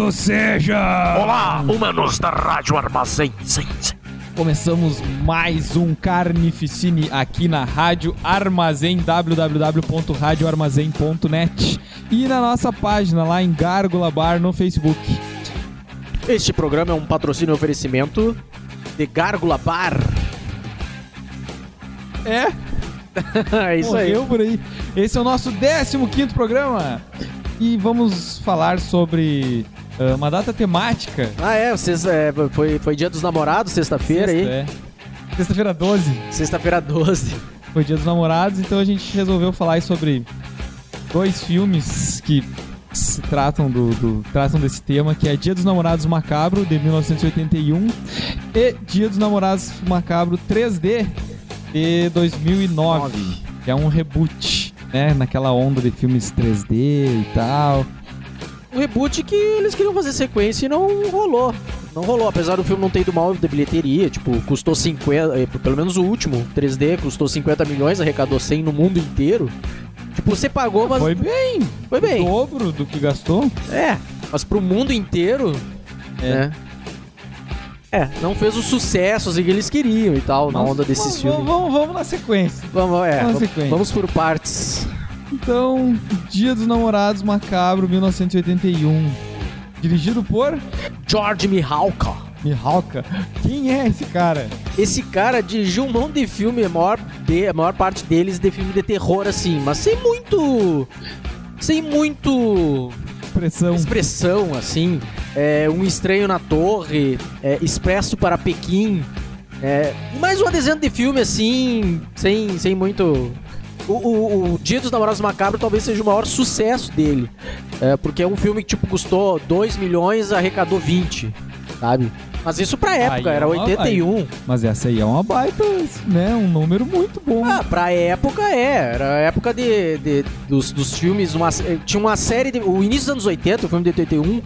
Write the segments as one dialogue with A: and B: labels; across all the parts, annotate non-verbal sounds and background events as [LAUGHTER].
A: Maldito seja!
B: Olá, humanos da Rádio Armazém. Sim, sim.
A: Começamos mais um Carnificine aqui na Rádio Armazém, www.radioarmazém.net e na nossa página lá em Gárgula Bar no Facebook.
C: Este programa é um patrocínio e oferecimento de Gárgula Bar.
A: É, [LAUGHS]
C: é isso aí.
A: morreu por aí. Esse é o nosso 15 programa e vamos falar sobre uma data temática.
C: Ah, é, vocês, é, foi, foi dia dos namorados, sexta-feira aí.
A: Sexta, é. Sexta-feira 12
C: Sexta-feira 12.
A: foi dia dos namorados, então a gente resolveu falar aí sobre dois filmes que se tratam do, do- tratam desse tema, que é Dia dos Namorados Macabro de 1981 e Dia dos Namorados Macabro 3D de 2009, que é um reboot, né, naquela onda de filmes 3D e tal.
C: Um reboot que eles queriam fazer sequência e não rolou. Não rolou, apesar do filme não ter ido mal de bilheteria, tipo, custou 50, eh, pelo menos o último, 3D, custou 50 milhões, arrecadou 100 no mundo inteiro. Tipo, você pagou, mas
A: Foi bem,
C: foi
A: o
C: bem.
A: dobro do que gastou.
C: É, mas pro mundo inteiro,
A: É.
C: né? É, não fez o sucesso assim, que eles queriam e tal, na
A: Mas
C: onda desses
A: vamos,
C: filmes.
A: Vamos, vamos na sequência.
C: Vamos, é,
A: Vamos na
C: vamos,
A: sequência.
C: vamos por partes.
A: Então, Dia dos Namorados Macabro 1981. Dirigido por
C: George Mihalka.
A: Mihalka. Quem é esse cara?
C: Esse cara dirigiu um monte de filme, a maior, de, a maior parte deles de filme de terror, assim, mas sem muito. Sem muito
A: Expressão.
C: expressão, assim. É, um Estranho na Torre, é, Expresso para Pequim. É, mais um desenho de filme, assim, sem, sem muito. O, o- o Dia dos Namorados Macabros talvez seja o maior sucesso dele. É, porque é um filme que, tipo, custou 2 milhões arrecadou 20, sabe? Mas isso pra época,
A: Aí é
C: era
A: uma-
C: 81.
A: Mas essa aí é uma baita, né? Um número muito bom.
C: Ah, pra época é. Era a época de, de- dos, dos filmes. Uma, tinha uma série. De, o início dos anos 80, o filme de 81,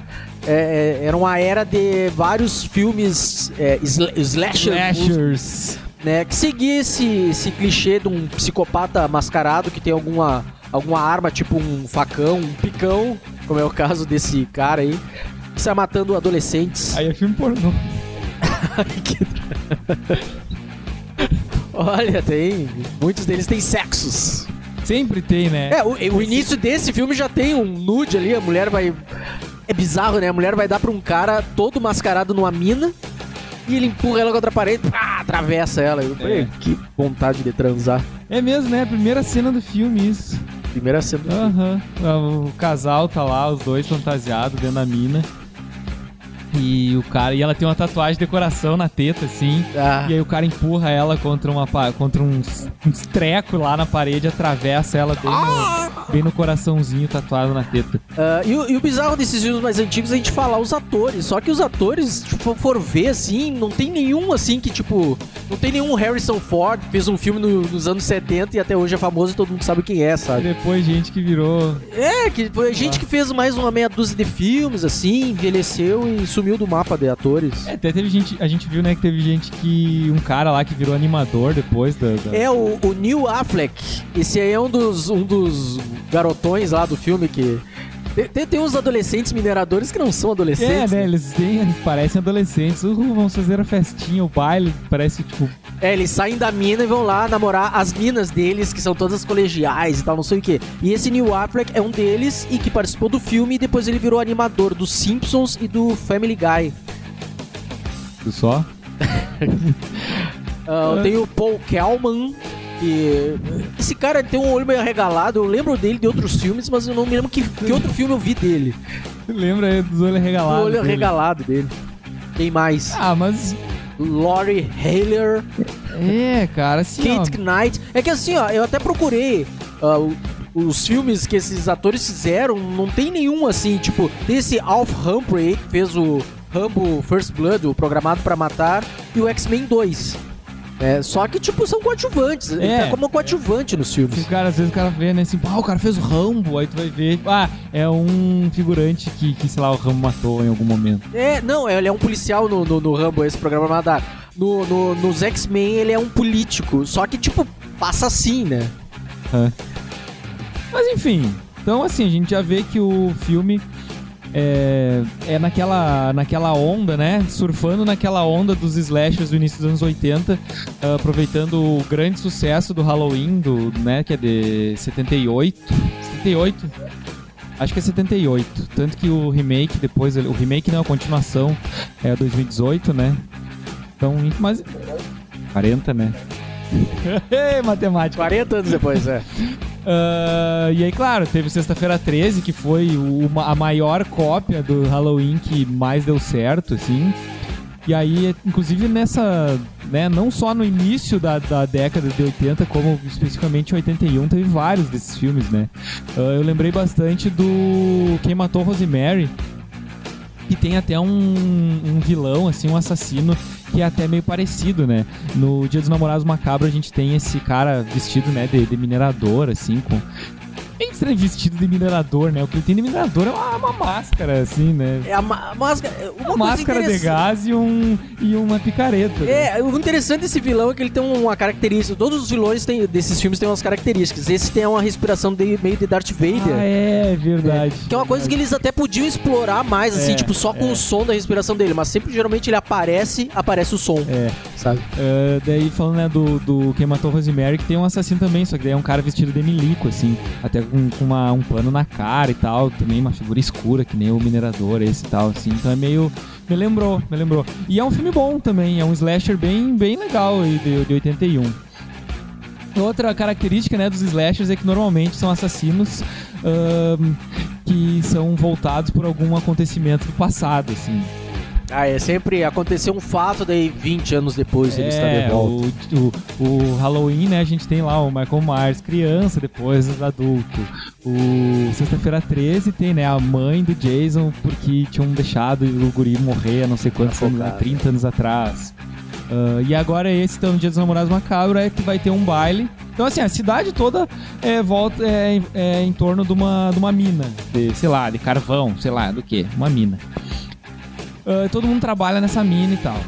C: é, é, era uma era de vários filmes é, sla- slasher,
A: Slashers.
C: Né? Que seguia esse, esse clichê de um psicopata mascarado que tem alguma, alguma arma, tipo um facão, um picão, como é o caso desse cara aí, que sai matando adolescentes.
A: Aí é filme pornô.
C: Olha, tem. Muitos deles têm sexos.
A: Sempre tem, né?
C: É, o, o início desse filme já tem um nude ali, a mulher vai. É bizarro, né? A mulher vai dar pra um cara todo mascarado numa mina e ele empurra ela contra a parede, pá, atravessa ela. Eu falei,
A: É.
C: que vontade de transar.
A: É mesmo, né? Primeira cena do filme, isso.
C: Primeira cena. do filme.
A: Aham. Ah, O casal tá lá, os dois fantasiados dentro da mina. E o cara. E ela tem uma tatuagem de decoração na teta, assim.
C: Ah,
A: E aí o cara empurra ela contra uma contra uns, uns treco lá na parede, atravessa ela bem no, bem no coraçãozinho tatuado na teta.
C: ah, e, o, e o bizarro desses filmes mais antigos é a gente falar os atores. Só que os atores, tipo, for ver assim, não tem nenhum assim que, tipo. Não tem nenhum Harrison Ford que fez um filme no- nos anos 70 e até hoje é famoso e todo mundo sabe quem é,
A: E
C: sabe?
A: depois gente que virou.
C: É, que foi gente que fez mais uma meia dúzia de filmes, assim, envelheceu e sumiu do mapa de atores.
A: É, até teve gente. A gente viu, né, que teve gente que. Um cara lá que virou animador depois da. da-
C: É o, o Neil Affleck. Esse aí é um dos, um dos garotões lá do filme que. Tem, tem, uns adolescentes mineradores que não são
A: É,
C: adolescentes.
A: né? Eles têm, parecem adolescentes. Uhul, vamos fazer a festinha, o baile. Parece tipo.
C: É, eles saem da mina e vão lá namorar as minas deles, que são todas colegiais e tal, não sei o quê. E esse Neil Affleck é um deles e que participou do filme e depois ele virou animador dos Simpsons e do Family Guy.
A: Só. [LAUGHS]
C: Ah,
A: É.
C: Tem o Paul Kellman, que. Esse cara tem um olho meio arregalado. Eu lembro dele de outros filmes, mas eu não me lembro que, que outro filme eu vi dele.
A: Lembra aí dos olhos
C: O
A: regalados?
C: olho
A: dele?
C: arregalado dele. Quem mais?
A: Ah, mas.
C: Laurie Haler,
A: É, cara, assim. ó,
C: Kate Knight. É que assim, ó, eu até procurei o- os filmes que esses atores fizeram, não tem nenhum assim, tipo, desse Alf Humphrey que fez o Rambo First Blood, o Programado pra Matar, e o X-Men 2. É, só que, tipo, são coadjuvantes. Ele
A: É.
C: tá como coadjuvante nos
A: que
C: filmes.
A: o cara, às vezes o cara vê, né, assim, ah, o cara fez o Rambo, aí tu vai ver, ah, é um figurante que, que sei lá, o Rambo matou em algum momento.
C: É, não, ele é um policial no, no, no Rambo, esse programa Madar. No, no, nos X-Men ele é um político, só que, tipo, passa assim, né?
A: Mas enfim, então assim, a gente já vê que o filme é, é naquela, naquela onda, né? Surfando naquela onda dos slashers do início dos anos 80, ah, aproveitando o grande sucesso do Halloween, do, né, que é de 78. 78? Acho que é 78. Tanto que o remake depois, o remake não, a continuação é 2018, né? Então, mas 40, né? [LAUGHS] Matemática.
C: 40 anos depois, é. [LAUGHS]
A: Uh, e aí, claro, teve Sexta-feira 13, que foi uma, a maior cópia do Halloween que mais deu certo, assim. E aí, inclusive nessa, né, não só no início da, da década de 80, como especificamente em 81, teve vários desses filmes, né? Uh, eu lembrei bastante do Quem Matou Rosemary, que tem até um, um vilão, assim, um assassino que é até meio parecido, né? No Dia dos Namorados Macabro a gente tem esse cara vestido, né, de, de minerador, assim, com bem estranho vestido de minerador, né? O que ele tem de minerador é uma, uma máscara, assim, né?
C: É a, máscara. Uma,
A: uma máscara de gás e, um, e uma picareta.
C: Né? É, o interessante desse vilão é que ele tem uma característica. Todos os vilões têm, desses filmes têm umas características. Esse tem uma respiração de, meio de Darth Vader.
A: Ah, é, verdade.
C: É, que é uma coisa que eles até podiam explorar mais, assim, é, tipo, só com é. o som da respiração dele. Mas sempre, geralmente, ele aparece, aparece o som.
A: É. Sabe? Uh, daí, falando, né, do, do Quem Matou Rosemary, que tem um assassino também, só que daí é um cara vestido de milico, assim. Até com, com uma, um pano na cara e tal, também uma figura escura, que nem o minerador esse e tal, assim. Então é meio. Me lembrou, me lembrou. E é um filme bom também, é um slasher bem, bem legal de, de 81. Outra característica né, dos slashers é que normalmente são assassinos uh, que são voltados por algum acontecimento do passado, assim.
C: Ah, é sempre aconteceu um fato, daí 20 anos depois ele está de
A: é,
C: volta.
A: O, o, o, Halloween, né? A gente tem lá o Michael Myers, criança, depois adulto. O Sexta-feira 13 tem, né? A mãe do Jason, porque tinham deixado o guri morrer há não sei quantos anos, 30 anos atrás. Uh, e agora esse, então, Dia dos Namorados Macabro, é que vai ter um baile. Então, assim, a cidade toda é, volta é, é, em torno de uma, de uma mina, de, sei lá, de carvão, sei lá, do que? Uma mina. Uh, todo mundo trabalha nessa mina e tal.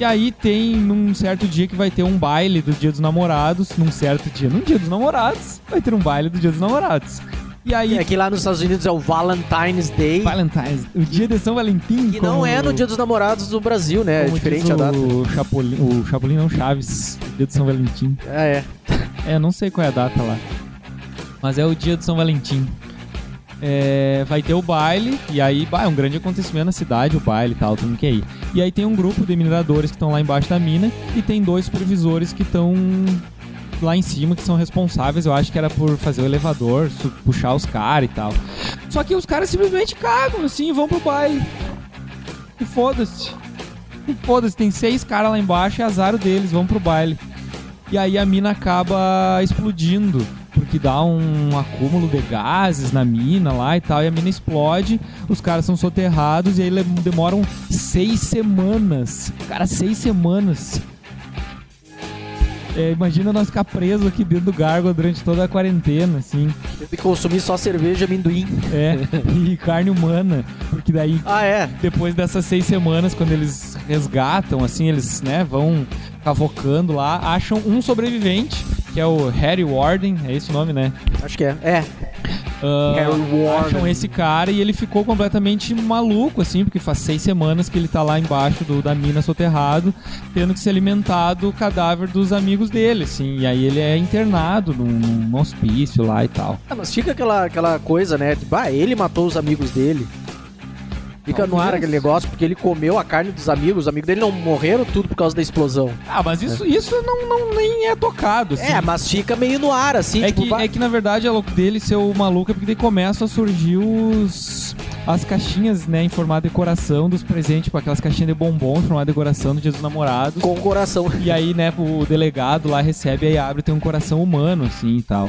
A: E aí tem num certo dia que vai ter um baile do Dia dos Namorados, num certo dia, num Dia dos Namorados, vai ter um baile do Dia dos Namorados. E aí.
C: É que lá nos Estados Unidos é o Valentine's Day.
A: Valentine's, o dia de São Valentim.
C: Que não é no Dia dos Namorados do Brasil, né? É diferente a data.
A: O Chapolin, o Chapolin não, Chaves, dia de São Valentim.
C: Ah, é.
A: É, não sei qual é a data lá. Mas é o dia de São Valentim é, vai ter o baile, e aí bah, é um grande acontecimento na cidade, o baile e tal, tudo que é aí. E aí tem um grupo de mineradores que estão lá embaixo da mina, e tem dois supervisores que estão lá em cima que são responsáveis, eu acho que era por fazer o elevador, puxar os caras e tal. Só que os caras simplesmente cagam assim vão pro baile. E foda-se. E foda-se, tem seis caras lá embaixo e azar deles, vão pro baile. E aí a mina acaba explodindo porque dá um acúmulo de gases na mina lá e tal, e a mina explode, os caras são soterrados e aí demoram seis semanas. Cara, seis semanas. É, imagina nós ficar presos aqui dentro do Gárgula durante toda a quarentena, assim.
C: Tem que consumir só cerveja e amendoim.
A: É, [LAUGHS] e carne humana. Porque daí,
C: ah, é?
A: depois dessas seis semanas, quando eles resgatam, assim, eles, né, vão cavocando lá, acham um sobrevivente que é o Harry Warden, é esse o nome, né?
C: Acho que é. É.
A: Uh, Harry Warden. Acham esse cara e ele ficou completamente maluco, assim, porque faz seis semanas que ele tá lá embaixo do, da mina soterrado, tendo que se alimentar do cadáver dos amigos dele, assim. E aí ele é internado num, num hospício lá e tal.
C: Ah, mas fica aquela, aquela coisa, né? Tipo, ah, ele matou os amigos dele. Fica no ar aquele negócio, porque ele comeu a carne dos amigos. Os amigos dele não morreram tudo por causa da explosão.
A: Ah, mas isso, é. isso não, não nem é tocado. Assim.
C: É, mas fica meio no ar, assim.
A: É,
C: tipo,
A: que, é que na verdade é louco dele ser o maluco, é porque daí começam a surgir os. As caixinhas, né, em formato de coração dos presentes, tipo aquelas caixinhas de bombom em formato de coração do Dia dos Namorados.
C: Com coração.
A: E aí, né, o delegado lá recebe e abre tem um coração humano, assim e tal.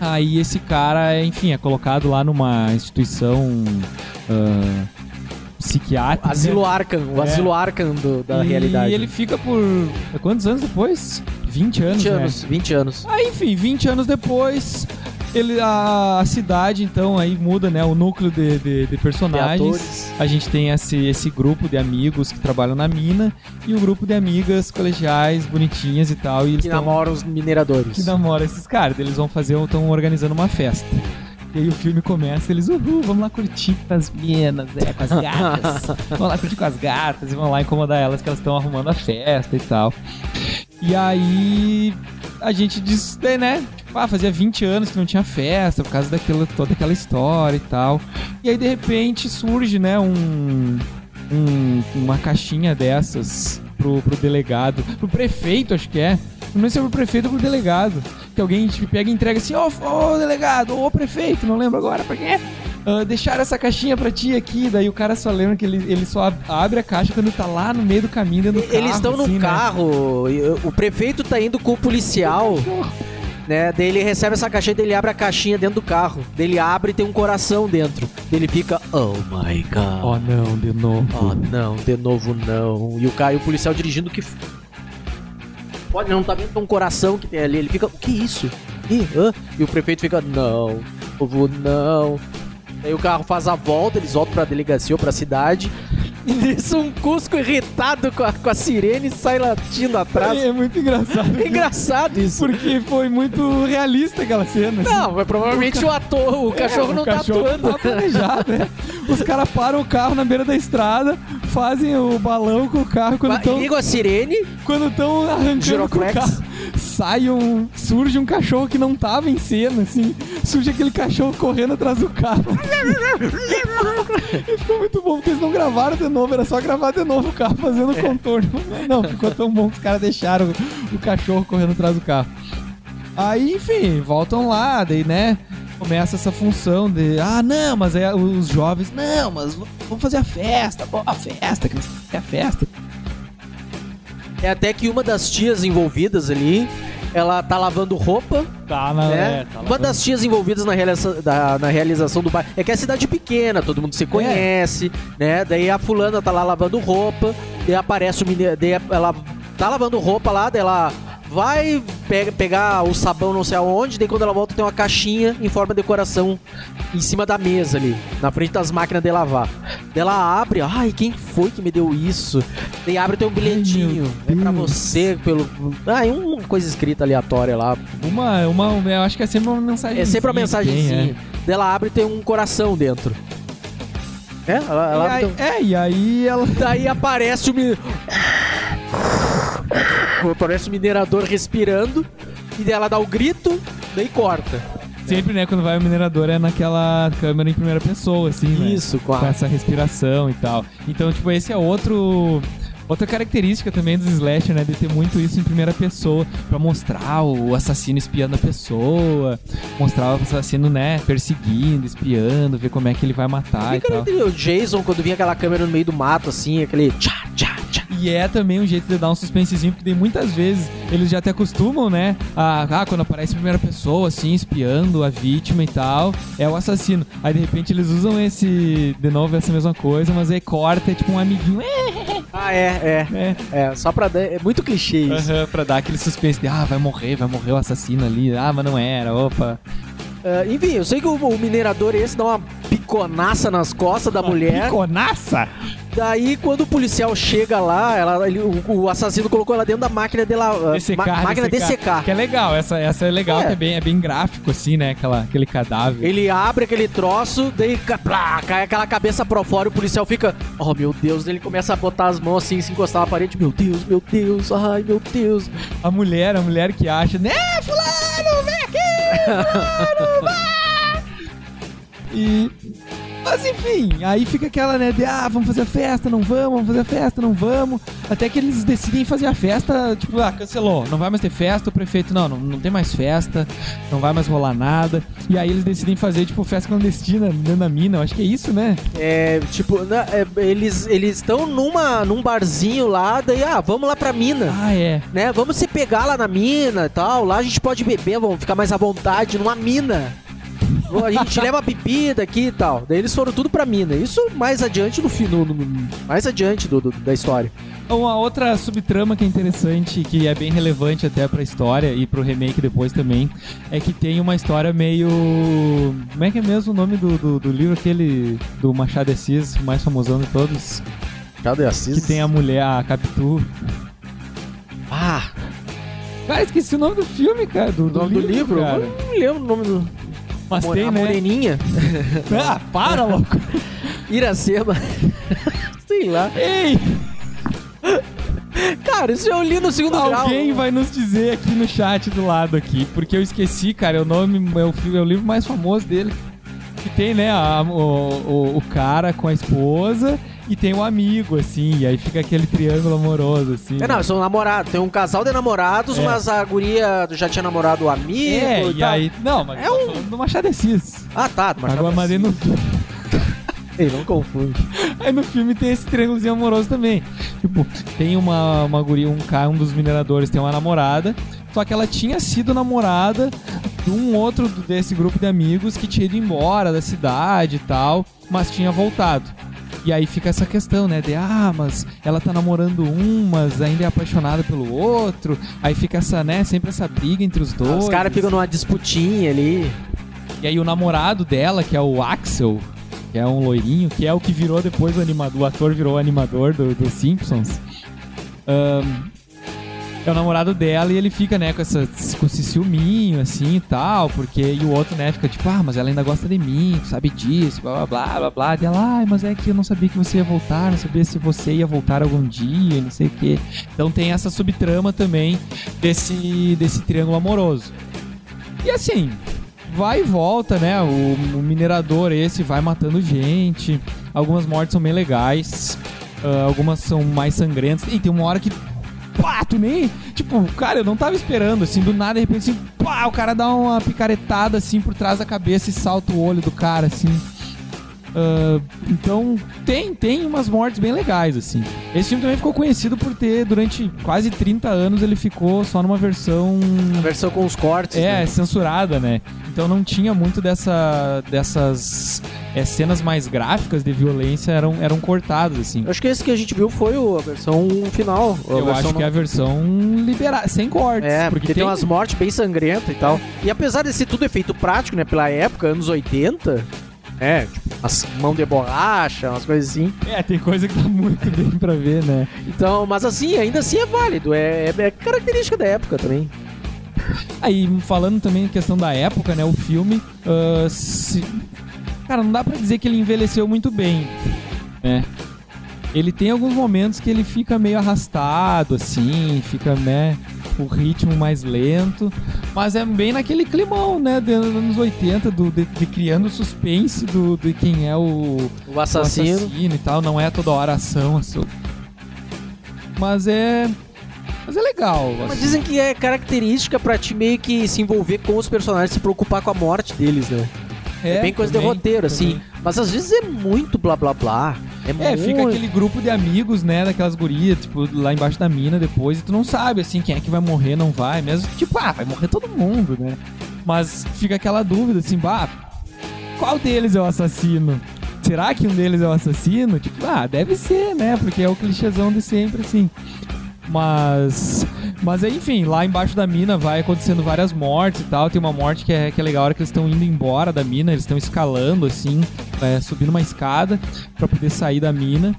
A: Aí esse cara, enfim, é colocado lá numa instituição. Uh, psiquiátrica.
C: Asilo Arkham, o é. asilo Arkham do, da
A: e
C: realidade.
A: E ele fica por. Quantos anos depois? 20 anos.
C: 20 anos,
A: né?
C: 20 anos.
A: Aí, enfim, 20 anos depois. Ele, a, a cidade, então, aí muda, né? O núcleo de, de, de personagens. a gente tem esse, esse grupo de amigos que trabalham na mina e o grupo de amigas colegiais, bonitinhas e tal. E eles
C: que namoram os mineradores.
A: Que namoram esses caras. Eles vão fazer, estão organizando uma festa. E aí o filme começa, eles, uhul, vamos lá curtir com as minas, é, com as gatas. [LAUGHS] vamos lá curtir com as gatas e vão lá incomodar elas que elas estão arrumando a festa e tal. E aí a gente diz, né? Tipo, ah, fazia 20 anos que não tinha festa por causa daquela, toda aquela história e tal. E aí de repente surge, né, um, um- uma caixinha dessas pro, pro delegado, pro prefeito, acho que é. Não sei se é pro prefeito ou pro delegado. Que alguém tipo, pega e entrega assim, ô ô, delegado, ô prefeito, não lembro agora pra quem é. Ah, deixaram essa caixinha pra ti aqui, daí o cara só lembra que ele, ele só ab- abre a caixa quando tá lá no meio do caminho dentro do carro.
C: Eles estão no
A: assim, né?
C: carro, o prefeito tá indo com o policial, né? Daí ele recebe essa caixinha, daí ele abre a caixinha dentro do carro. Daí ele abre e tem um coração dentro. Daí ele fica, oh my god.
A: Oh não, de novo.
C: Oh, não, de novo não. E o cara, e o policial dirigindo que. Pode não tá vendo um coração que tem ali. Ele fica, o que é isso? Ih, hã? E o prefeito fica, não, povo, não. Aí o carro faz a volta, eles voltam pra delegacia ou pra cidade. E nisso um Cusco irritado com a, com a sirene sai latindo atrás.
A: É muito engraçado.
C: É engraçado isso.
A: Porque foi muito realista aquela cena. assim.
C: Não, mas provavelmente o ator, o cachorro
A: É,
C: não
A: o cachorro
C: tá atuando.
A: Tá planejado, né? Os caras param o carro na beira da estrada, fazem o balão com o carro quando estão
C: Liga a sirene,
A: quando estão arrancando com o
C: Giroflex.
A: carro. Sai um. Surge um cachorro que não tava em cena, assim. Surge aquele cachorro correndo atrás do carro. e ficou muito bom, porque eles não gravaram de novo, era só gravar de novo o carro fazendo contorno. Não, ficou tão bom que os caras deixaram o, o cachorro correndo atrás do carro. Aí, enfim, voltam lá, daí, né? Começa essa função de, ah, não, mas é os jovens, não, mas vamos fazer a festa, pô, a festa, o que é a festa.
C: É até que uma das tias envolvidas ali, ela tá lavando roupa,
A: Tá, na,
C: né?
A: é, tá
C: uma das tias envolvidas na, realiza- da- na realização do bairro. É que é cidade pequena, todo mundo se conhece, né? Daí a fulana tá lá lavando roupa, daí aparece o menino, daí ela tá lavando roupa lá, daí ela vai pega, pegar o sabão não sei aonde, daí quando ela volta tem uma caixinha em forma de coração em cima da mesa ali, na frente das máquinas de lavar. Daí ela abre, ai, quem foi que me deu isso? Daí abre tem um bilhetinho, é pra você, pelo... Ah, e uma coisa escrita aleatória lá,
A: Uma, uma, eu acho que é sempre uma mensagem.
C: é sempre uma mensagenzinha. Daí ela abre e tem um coração dentro. É? Ela, ela
A: E
C: abre
A: aí,
C: tem um-
A: é, e aí ela.
C: Daí aparece o. mi- [LAUGHS] Aparece o minerador respirando. E ela dá o grito, daí corta.
A: Sempre, né, quando vai o minerador é naquela câmera em primeira pessoa, assim, né?
C: Isso, com
A: Com essa respiração e tal. Então, tipo, esse é outro. Outra característica também dos slasher, né? De ter muito isso em primeira pessoa. Pra mostrar o assassino espiando a pessoa. Mostrar o assassino, né? Perseguindo, espiando, ver como é que ele vai matar e
C: Fica
A: tal.
C: o Jason, quando vinha aquela câmera no meio do mato, assim, aquele. Tchá, tchá.
A: E é também um jeito de dar um suspensezinho, porque muitas vezes eles já te acostumam, né? A, ah, quando aparece em primeira pessoa, assim, espiando a vítima e tal, é o assassino. Aí de repente eles usam esse, de novo, essa mesma coisa, mas aí corta, é tipo um amiguinho, [LAUGHS]
C: Ah, é,
A: é.
C: é. É, só pra dar. É muito clichê isso.
A: Aham, pra dar aquele suspense de, ah, vai morrer, vai morrer o assassino ali, ah, mas não era, opa.
C: Ah, enfim, eu sei que o, o minerador esse dá uma piconaça nas costas da mulher.
A: Piconaça!
C: Daí, quando o policial chega lá, ela, ele- o, o assassino colocou ela dentro da máquina de la,
A: DCK,
C: ma- máquina de secar.
A: Que é legal, essa, essa é legal,
C: É.
A: é bem, é bem gráfico, assim, né? Aquela, aquele cadáver.
C: Ele abre aquele troço, daí plá, cai aquela cabeça pro fora e o policial fica, oh meu Deus, ele começa a botar as mãos assim, se encostar na parede, meu Deus, meu Deus, ai meu Deus.
A: A mulher, a mulher que acha, né, fulano, vem aqui, fulano, [LAUGHS] vai! E... Mas enfim, aí fica aquela, né, de, ah, vamos fazer a festa, não vamos, vamos fazer a festa, não vamos. Até que eles decidem fazer a festa, tipo, ah, cancelou, não vai mais ter festa, o prefeito, não, não, não tem mais festa, não vai mais rolar nada. E aí eles decidem fazer, tipo, festa clandestina dentro da mina, eu acho que é isso, né?
C: É, tipo, na- é, eles eles estão numa num barzinho lá, daí, ah, vamos lá pra mina.
A: Ah, é.
C: Né? Vamos se pegar lá na mina e tal. Lá a gente pode beber, vamos ficar mais à vontade numa mina. A gente leva bebida aqui e tal. Daí eles foram tudo pra mina. Isso mais adiante no final. Mais adiante do, do- da história.
A: Uma outra subtrama que é interessante, que é bem relevante até pra história e pro remake depois também, é que tem uma história meio. Como é que é mesmo o nome do, do, do livro aquele do Machado de Assis, mais famosão de todos?
C: Cadê Assis?
A: Que tem a mulher, a Capitu.
C: Ah,
A: Cara, esqueci o nome do filme, cara. Do,
C: o nome do livro?
A: cara.
C: Eu não lembro o nome do.
A: Mas
C: Mo-
A: tem,
C: a
A: né?
C: moreninha, [LAUGHS]
A: Ah, para, louco.
C: Iracema. [LAUGHS] Sei lá.
A: Ei,
C: Cara, isso eu li no segundo grau.
A: alguém vai nos dizer aqui no chat do lado aqui, porque eu esqueci, cara, é o nome, é o, é o livro mais famoso dele. Que tem, né, a- o, o, o cara com a esposa e tem o amigo, assim, e aí fica aquele triângulo amoroso, assim.
C: É, não, são namorados. Tem um casal de namorados,
A: É.
C: mas a guria já tinha namorado o amigo
A: É,
C: e,
A: e aí. Não, mas
C: É um-
A: um... do Machado de Assis.
C: Ah, tá. Mas
A: Agora mandei no [LAUGHS]
C: Ei, não confunde.
A: Aí no filme tem esse triângulozinho amoroso também. Tipo, tem uma, uma guria, um cara, um dos mineradores tem uma namorada, só que ela tinha sido namorada de um outro do- desse grupo de amigos que tinha ido embora da cidade e tal, mas tinha voltado. E aí fica essa questão, né? De, ah, mas ela tá namorando um, mas ainda é apaixonada pelo outro. Aí fica essa, né? Sempre essa briga entre os dois.
C: Os caras ficam numa disputinha ali.
A: E aí o namorado dela, que é o Axel, que é um loirinho, que é o que virou depois o animador, o ator virou o animador do, do Simpsons. ahn, é o namorado dela e ele fica, né, com, essa, com esse ciúminho, assim e tal, porque. E o outro, né, fica tipo, ah, mas ela ainda gosta de mim, sabe disso, blá blá blá blá blá. E ela, ah, mas é que eu não sabia que você ia voltar, não sabia se você ia voltar algum dia, não sei o quê. Então tem essa subtrama também desse, desse triângulo amoroso. E assim, vai e volta, né? O, o minerador esse vai matando gente. Algumas mortes são bem legais. ah, algumas são mais sangrentas. E tem uma hora que. Pá, tu nem. Tipo, cara, eu não tava esperando, assim, do nada, de repente, assim, pá, o cara dá uma picaretada assim por trás da cabeça e salta o olho do cara, assim. Ah, então, tem, tem umas mortes bem legais, assim. Esse filme também ficou conhecido por ter, durante quase 30 anos, ele ficou só numa versão
C: A versão com os cortes.
A: é,
C: né?
A: censurada, né? Então não tinha muito dessa, dessas é, cenas mais gráficas de violência eram, eram cortadas, assim.
C: Eu acho que esse que a gente viu foi o- a versão final. a
A: Eu
C: versão
A: acho que é a versão liberada, sem cortes.
C: É, porque, tem, umas mortes bem sangrentas e tal. E apesar de ser tudo efeito prático, né? Pela época, anos 80, é, tipo, as mãos de borracha, umas coisas assim.
A: É, tem coisa que dá muito [LAUGHS] bem pra ver, né?
C: Então, mas assim, ainda assim é válido. É, é- é característica da época também.
A: Aí, falando também em questão da época, né? O filme. ah, se- Cara, não dá pra dizer que ele envelheceu muito bem, né? Ele tem alguns momentos que ele fica meio arrastado, assim, fica, né? O ritmo mais lento. Mas é bem naquele climão, né? Dos anos 80, do, de, de criando suspense do, de quem é o,
C: O
A: o
C: assassino.
A: assassino e tal. Não é toda hora ação, assim. Mas é. Mas é legal.
C: Mas
A: assim.
C: dizem que é característica pra te meio que se envolver com os personagens, se preocupar com a morte deles, né? É, bem coisa de
A: também,
C: roteiro, assim.
A: também.
C: Mas às vezes é muito blá blá blá. É,
A: É,
C: muito...
A: fica aquele grupo de amigos, né, daquelas gurias, tipo, lá embaixo da mina depois, e tu não sabe, assim, quem é que vai morrer, não vai, mesmo, tipo, ah, vai morrer todo mundo, né? Mas fica aquela dúvida, assim, bah, qual deles é o assassino? Será que um deles é o assassino? Tipo, ah, deve ser, né, porque é o clichêzão de sempre, assim. Mas. Mas enfim, lá embaixo da mina vai acontecendo várias mortes e tal. Tem uma morte que é, que é legal, a hora que eles estão indo embora da mina, eles estão escalando, assim, é, subindo uma escada pra poder sair da mina.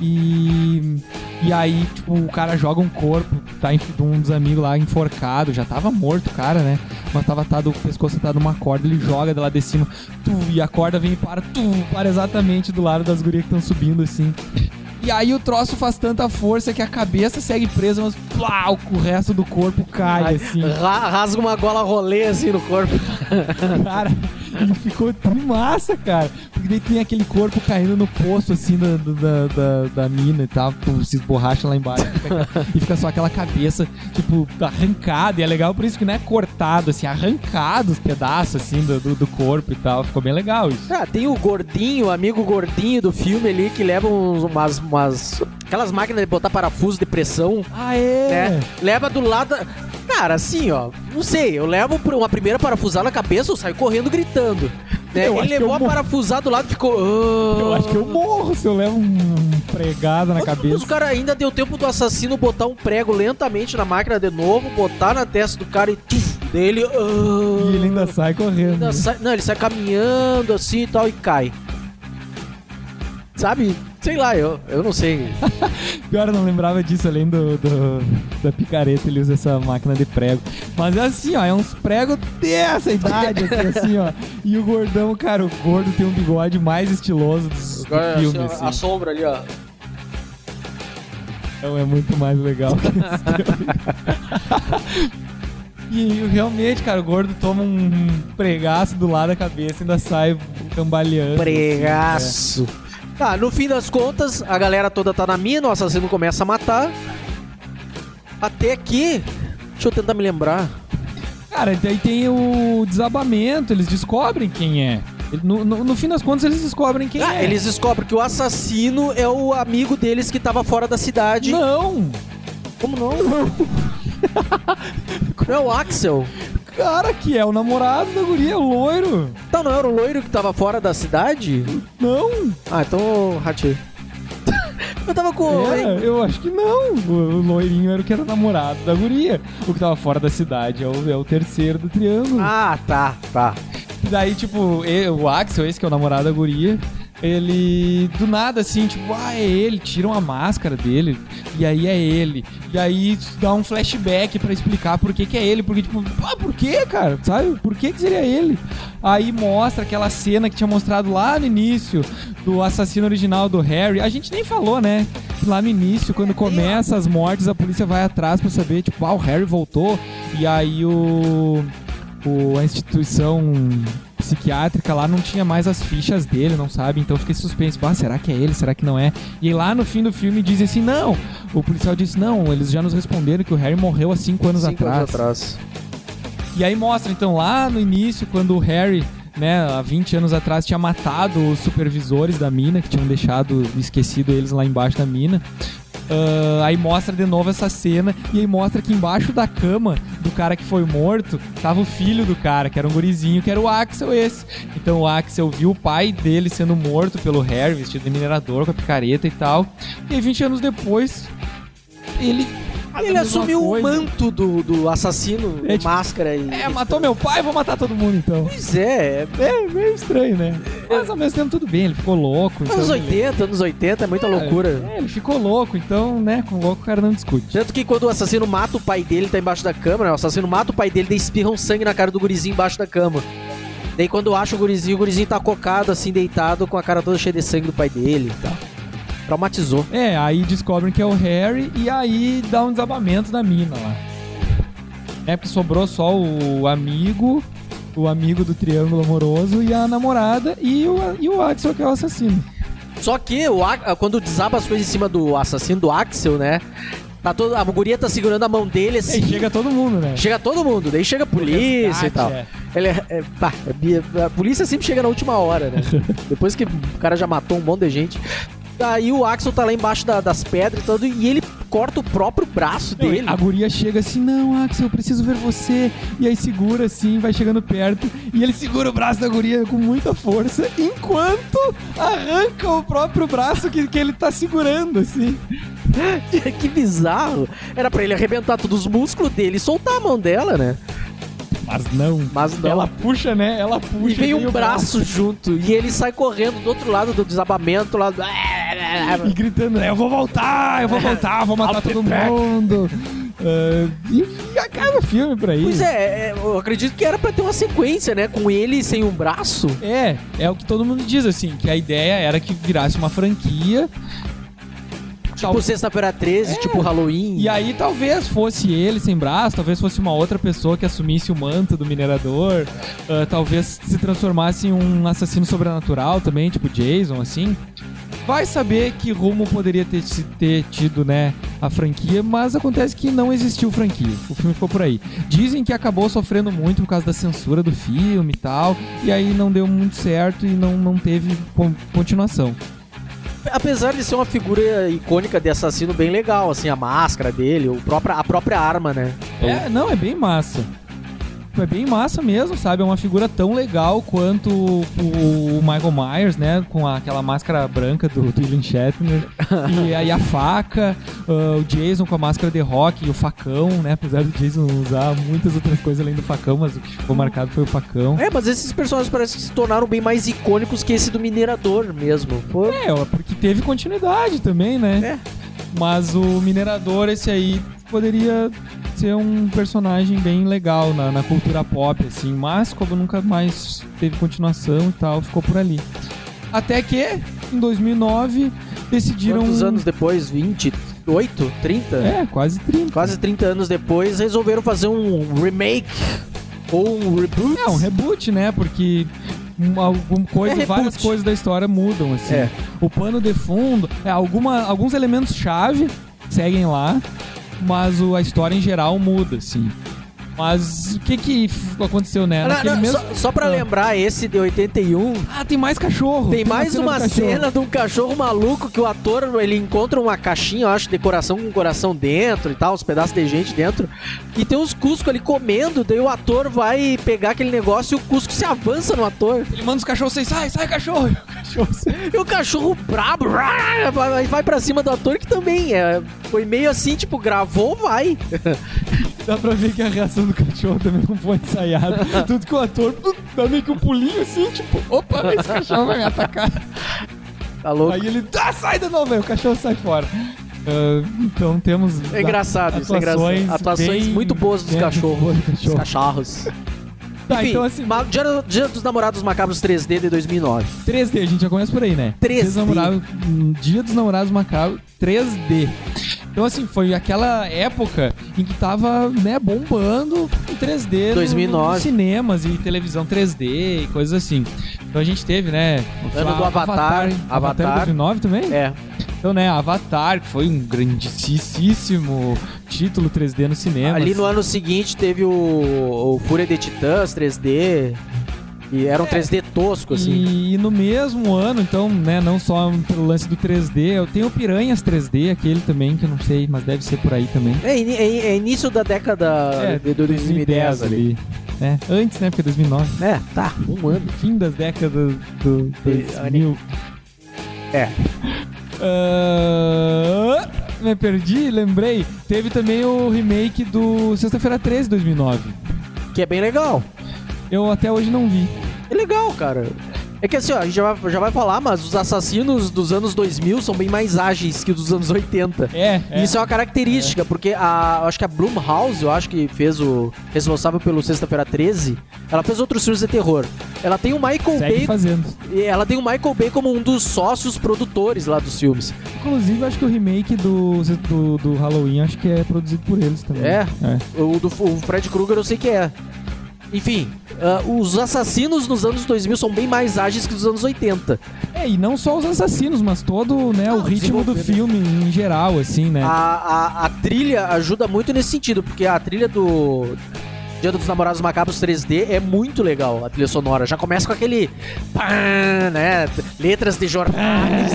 A: E. E aí, tipo, o cara joga um corpo, tá enf- de um dos amigos lá enforcado, já tava morto o cara, né? Mas tava atado, o pescoço atado numa corda, ele joga de lá de cima, tu, e a corda vem e para, tu, para exatamente do lado das gurias que estão subindo, assim. E aí o troço faz tanta força que a cabeça segue presa, mas plau, o resto do corpo cai,
C: Ai,
A: assim.
C: ra- rasga uma gola rolê assim no corpo. [LAUGHS]
A: Cara, [LAUGHS] ele ficou massa, cara. Porque daí tem aquele corpo caindo no poço, assim, da, da, da, da mina e tal, pô, se esborracha lá embaixo. E fica só aquela cabeça, tipo, arrancada. E é legal por isso que não é cortado, assim, arrancado os pedaços, assim, do, do, do corpo e tal. Ficou bem legal isso.
C: Ah, tem o gordinho, o amigo gordinho do filme ali que leva uns, umas, umas. Aquelas máquinas de botar parafuso de pressão,
A: Ah, é?
C: né? Leva do lado. Cara, assim, ó. Não sei, eu levo uma primeira parafusada na cabeça, eu saio correndo gritando. Né? Ele levou a parafusada do lado e ficou. "Ah".
A: Eu acho que eu morro se eu levo um pregada na
C: Mas
A: cabeça.
C: o cara ainda deu tempo do assassino botar um prego lentamente na máquina de novo, botar na testa do cara e dele. "Ah".
A: E ele ainda sai correndo.
C: Ainda sai- não, ele sai caminhando assim e tal e cai. Sabe? Sei lá, eu, eu não sei. [LAUGHS]
A: Pior, eu não lembrava disso, além do, do- da picareta, ele usa essa máquina de prego. Mas é assim, ó, é uns pregos dessa idade aqui, [LAUGHS] assim, ó. E o gordão, cara, o gordo tem um bigode mais estiloso dos do filme,
C: assim,
A: assim.
C: A sombra ali, ó.
A: Então é muito mais legal que esse [LAUGHS] E realmente, cara, o gordo toma um pregaço do lado da cabeça e ainda sai cambaleando.
C: Pregaço. Tá, no fim das contas, a galera toda tá na mina, o assassino começa a matar. Até que. Deixa eu tentar me lembrar.
A: Cara, daí tem o desabamento, eles descobrem quem é. No, no- no fim das contas, eles descobrem quem
C: Ah,
A: é.
C: eles descobrem que o assassino é o amigo deles que tava fora da cidade.
A: Não!
C: Como não? [LAUGHS] Não é o Axel?
A: Cara, que é o namorado da guria, o loiro.
C: Não, não era o loiro que tava fora da cidade?
A: Não!
C: Ah, então ratei. [LAUGHS] Eu tava com.
A: É, eu acho que não. O, loirinho era o que era namorado da guria. O que tava fora da cidade é o, é o terceiro do triângulo.
C: Ah, tá, tá.
A: Daí, tipo, e- o Axel, esse que é o namorado da guria, ele, do nada, assim, tipo, ah, é ele, tiram a máscara dele, e aí é ele. E aí dá um flashback pra explicar por que que é ele, porque, tipo, ah, por que, cara? Sabe? Por que que seria ele? Aí mostra aquela cena que tinha mostrado lá no início do assassino original do Harry. A gente nem falou, né? Lá no início, quando começa as mortes, a polícia vai atrás pra saber, tipo, ah, o Harry voltou. E aí o o, a instituição psiquiátrica lá não tinha mais as fichas dele, não sabe? Então fica esse suspense. Ah, será que é ele? Será que não é? E aí lá no fim do filme dizem assim, não. O policial disse, não, eles já nos responderam que o Harry morreu há cinco anos
C: Cinco
A: atrás.
C: anos atrás.
A: E aí mostra, então, lá no início, quando o Harry, né, há 20 anos atrás, tinha matado os supervisores da mina, que tinham deixado esquecido eles lá embaixo da mina. Ah, aí mostra de novo essa cena e aí mostra que embaixo da cama do cara que foi morto tava o filho do cara, que era um gurizinho, que era o Axel esse. Então o Axel viu o pai dele sendo morto pelo Harry, vestido de minerador, com a picareta e tal. E aí 20 anos depois, ele...
C: Ele assumiu o manto do, do assassino,
A: É, tipo,
C: máscara e.
A: É, matou meu pai, vou matar todo mundo então.
C: Pois é,
A: É meio estranho, né? Mas ao mesmo tempo tudo bem, ele ficou louco. Então
C: anos
A: ele-
C: 80, anos 80 é muita loucura.
A: É, ele ficou louco, então, né, com louco o cara não discute.
C: Tanto que quando o assassino mata o pai dele, tá embaixo da cama, né? O assassino mata o pai dele, daí espirra um sangue na cara do gurizinho embaixo da cama. Daí quando acha o gurizinho, o gurizinho tá cocado, assim, deitado, com a cara toda cheia de sangue do pai dele e tal. Traumatizou.
A: É, aí descobrem que é o Harry e aí dá um desabamento da mina lá. É, porque sobrou só o amigo, o amigo do triângulo amoroso e a namorada e o, e o Axel, que é o assassino.
C: Só que o, quando desaba as coisas em cima do assassino, do Axel, né? Tá todo, a guria tá segurando a mão dele assim.
A: aí chega todo mundo, né?
C: Chega todo mundo, daí chega a polícia e tal.
A: é.
C: Ele é, é, pá, é a polícia sempre chega na última hora, né? [LAUGHS] Depois que o cara já matou um monte de gente. Daí o Axel tá lá embaixo da- das pedras e tudo, e ele corta o próprio braço
A: Não,
C: dele.
A: A guria chega assim, não, Axel, eu preciso ver você. E aí segura assim, vai chegando perto. E ele segura o braço da guria com muita força, enquanto arranca o próprio braço que, que ele tá segurando, assim. [LAUGHS]
C: que bizarro. Era pra ele arrebentar todos os músculos dele e soltar a mão dela, né?
A: Mas não.
C: Mas não.
A: Ela puxa, né? Ela puxa.
C: e vem um
A: o
C: braço junto. E ele sai correndo do outro lado do desabamento, lá do...
A: E gritando, né? Eu vou voltar, eu vou voltar, vou matar todo mundo. Ah, e, e acaba o filme por aí.
C: Pois é, é, eu acredito que era pra ter uma sequência, né? Com ele sem um braço.
A: É, é o que todo mundo diz, assim, que a ideia era que virasse uma franquia.
C: Tipo sexta-feira 13,
A: É.
C: tipo Halloween.
A: E aí talvez fosse ele sem braço, talvez fosse uma outra pessoa que assumisse o manto do minerador, ah, talvez se transformasse em um assassino sobrenatural também, tipo Jason, assim. Vai saber que rumo poderia ter, ter tido, né, a franquia, mas acontece que não existiu franquia. O filme ficou por aí. Dizem que acabou sofrendo muito por causa da censura do filme e tal, e aí não deu muito certo e não, não teve con- continuação.
C: Apesar de ser uma figura icônica de assassino bem legal, assim, a máscara dele, o própria, a própria arma, né?
A: É, não, é bem massa. É bem massa mesmo, sabe? É uma figura tão legal quanto o, Michael Myers, né? Com aquela máscara branca do, do William Shatner. e aí a faca, ah, o Jason com a máscara de rock e o facão, né? Apesar do Jason usar muitas outras coisas além do facão, mas o que ficou marcado foi o facão.
C: É, mas esses personagens parecem que se tornaram bem mais icônicos que esse do Minerador mesmo. Foi.
A: É, porque teve continuidade também, né?
C: É.
A: Mas o Minerador, esse aí, poderia ser um personagem bem legal na, na cultura pop, assim, mas como nunca mais teve continuação e tal, ficou por ali. Até que, em 2009, decidiram...
C: Quantos anos depois? 28? 30?
A: É, quase 30.
C: Quase 30 anos depois, resolveram fazer um remake ou um reboot.
A: É, um reboot, né? Porque um- algum coisa,
C: É
A: várias coisas da história mudam, assim.
C: É.
A: O pano de fundo, é, alguma, alguns elementos-chave seguem lá, mas o, a história em geral muda, assim. Mas o que que aconteceu, né?
C: Não, não,
A: mesmo...
C: só, só pra
A: Ah.
C: lembrar, esse de 81,
A: Ah, tem mais cachorro.
C: tem mais
A: cena
C: uma
A: do cachorro.
C: cena de um cachorro maluco que o ator, ele encontra uma caixinha, eu acho, decoração com um coração dentro e tal, uns pedaços de gente dentro, e tem uns Cusco ali comendo, daí o ator vai pegar aquele negócio e o Cusco se avança no ator.
A: Ele manda os cachorros sai, sai, cachorro. E o cachorro.
C: E o cachorro brabo vai, vai pra cima do ator que também é, foi meio assim, tipo, gravou, vai.
A: Dá pra ver que a reação do cachorro também não foi ensaiada. Tudo que o ator dá meio que um pulinho assim, tipo, opa, esse cachorro vai me atacar.
C: Tá louco?
A: Aí ele, ah, sai de novo, o cachorro sai fora. Ah, então temos.
C: É engraçado isso, é engraçado. Atuações
A: bem-
C: muito boas dos cachorros.
A: do
C: Dos
A: cachorro.
C: cachorros.
A: Tá,
C: Enfim,
A: então assim,
C: ma- Dia, Dia dos Namorados Macabros 3D de 2009.
A: 3D, a gente já começa por aí, né?
C: 3D.
A: Dia dos namorados, hum, Dia dos Namorados Macabros 3D. Então, assim, foi aquela época em que tava, né, bombando o 3D no-
C: 2009.
A: nos cinemas e televisão 3D e coisas assim. Então a gente teve, né? o
C: Ano do Avatar.
A: Avatar,
C: Avatar.
A: em 2009 também?
C: É.
A: Então, né, Avatar, que foi um grandíssimo título 3D no cinema.
C: Ali no ano seguinte teve o, o Fúria de Titãs 3D. E era um 3D tosco, assim.
A: E, e no mesmo ano, então, né, não só pelo lance do 3D, eu tenho o Piranhas 3D, aquele também, que eu não sei, mas deve ser por aí também.
C: É, é- é início da década
A: É,
C: de 2010 ali.
A: É, antes, né, porque 2009.
C: É, tá, um ano.
A: Fim das décadas do
C: De-
A: 2000.
C: É.
A: Ah, me perdi, lembrei. Teve também o remake do Sexta-feira 13, 2009.
C: Que é bem legal.
A: Eu até hoje não vi.
C: É legal, cara. É que assim, ó, a gente já vai, já vai falar, mas os assassinos dos anos 2000 são bem mais ágeis que os dos anos 80.
A: É, é.
C: Isso é uma característica, porque a, acho que a Blumhouse, eu acho que fez o responsável pelo Sexta-feira 13, ela fez outros filmes de terror. Ela tem o Michael
A: Segue
C: Bay,
A: fazendo.
C: e ela tem o Michael Bay como um dos sócios produtores lá dos filmes.
A: Inclusive, acho que o remake do, do, do Halloween acho que é produzido por eles também.
C: É?
A: É.
C: O do o Fred Krueger eu sei que é. Enfim, ah, os assassinos nos anos 2000 são bem mais ágeis que os anos 80.
A: É, e não só os assassinos, mas todo né,
C: Não,
A: o ritmo do filme em geral, assim, né?
C: A, a, a trilha ajuda muito nesse sentido, porque a trilha do Dia dos Namorados Macabros 3D é muito legal, a trilha sonora. Já começa com aquele. pá, né? Letras de jornais.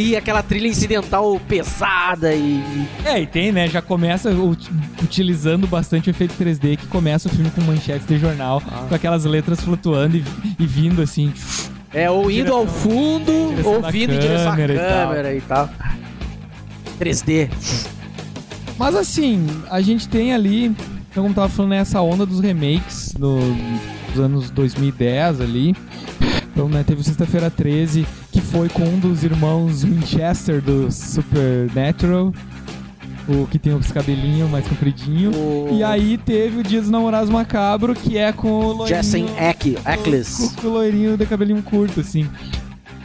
C: E aquela trilha incidental pesada e.
A: É, e tem, né? Já começa ut- utilizando bastante o efeito 3D, que começa o filme com manchetes de jornal,
C: Ah.
A: com aquelas letras flutuando e, e vindo assim.
C: É, ou indo ao fundo, ou vindo em direção à
A: câmera e tal.
C: e tal. 3D.
A: Mas assim, a gente tem ali, então como tava falando, essa onda dos remakes no- dos anos 2010 ali. Então, né, teve o Sexta-feira 13, que foi com um dos irmãos Winchester do Supernatural, o que tem os cabelinhos mais compridinho.
C: O
A: E aí teve o Dia dos Namorados Macabro, que é com o loirinho...
C: Jason Eck,
A: com,
C: Eccles.
A: com o loirinho de cabelinho curto, assim.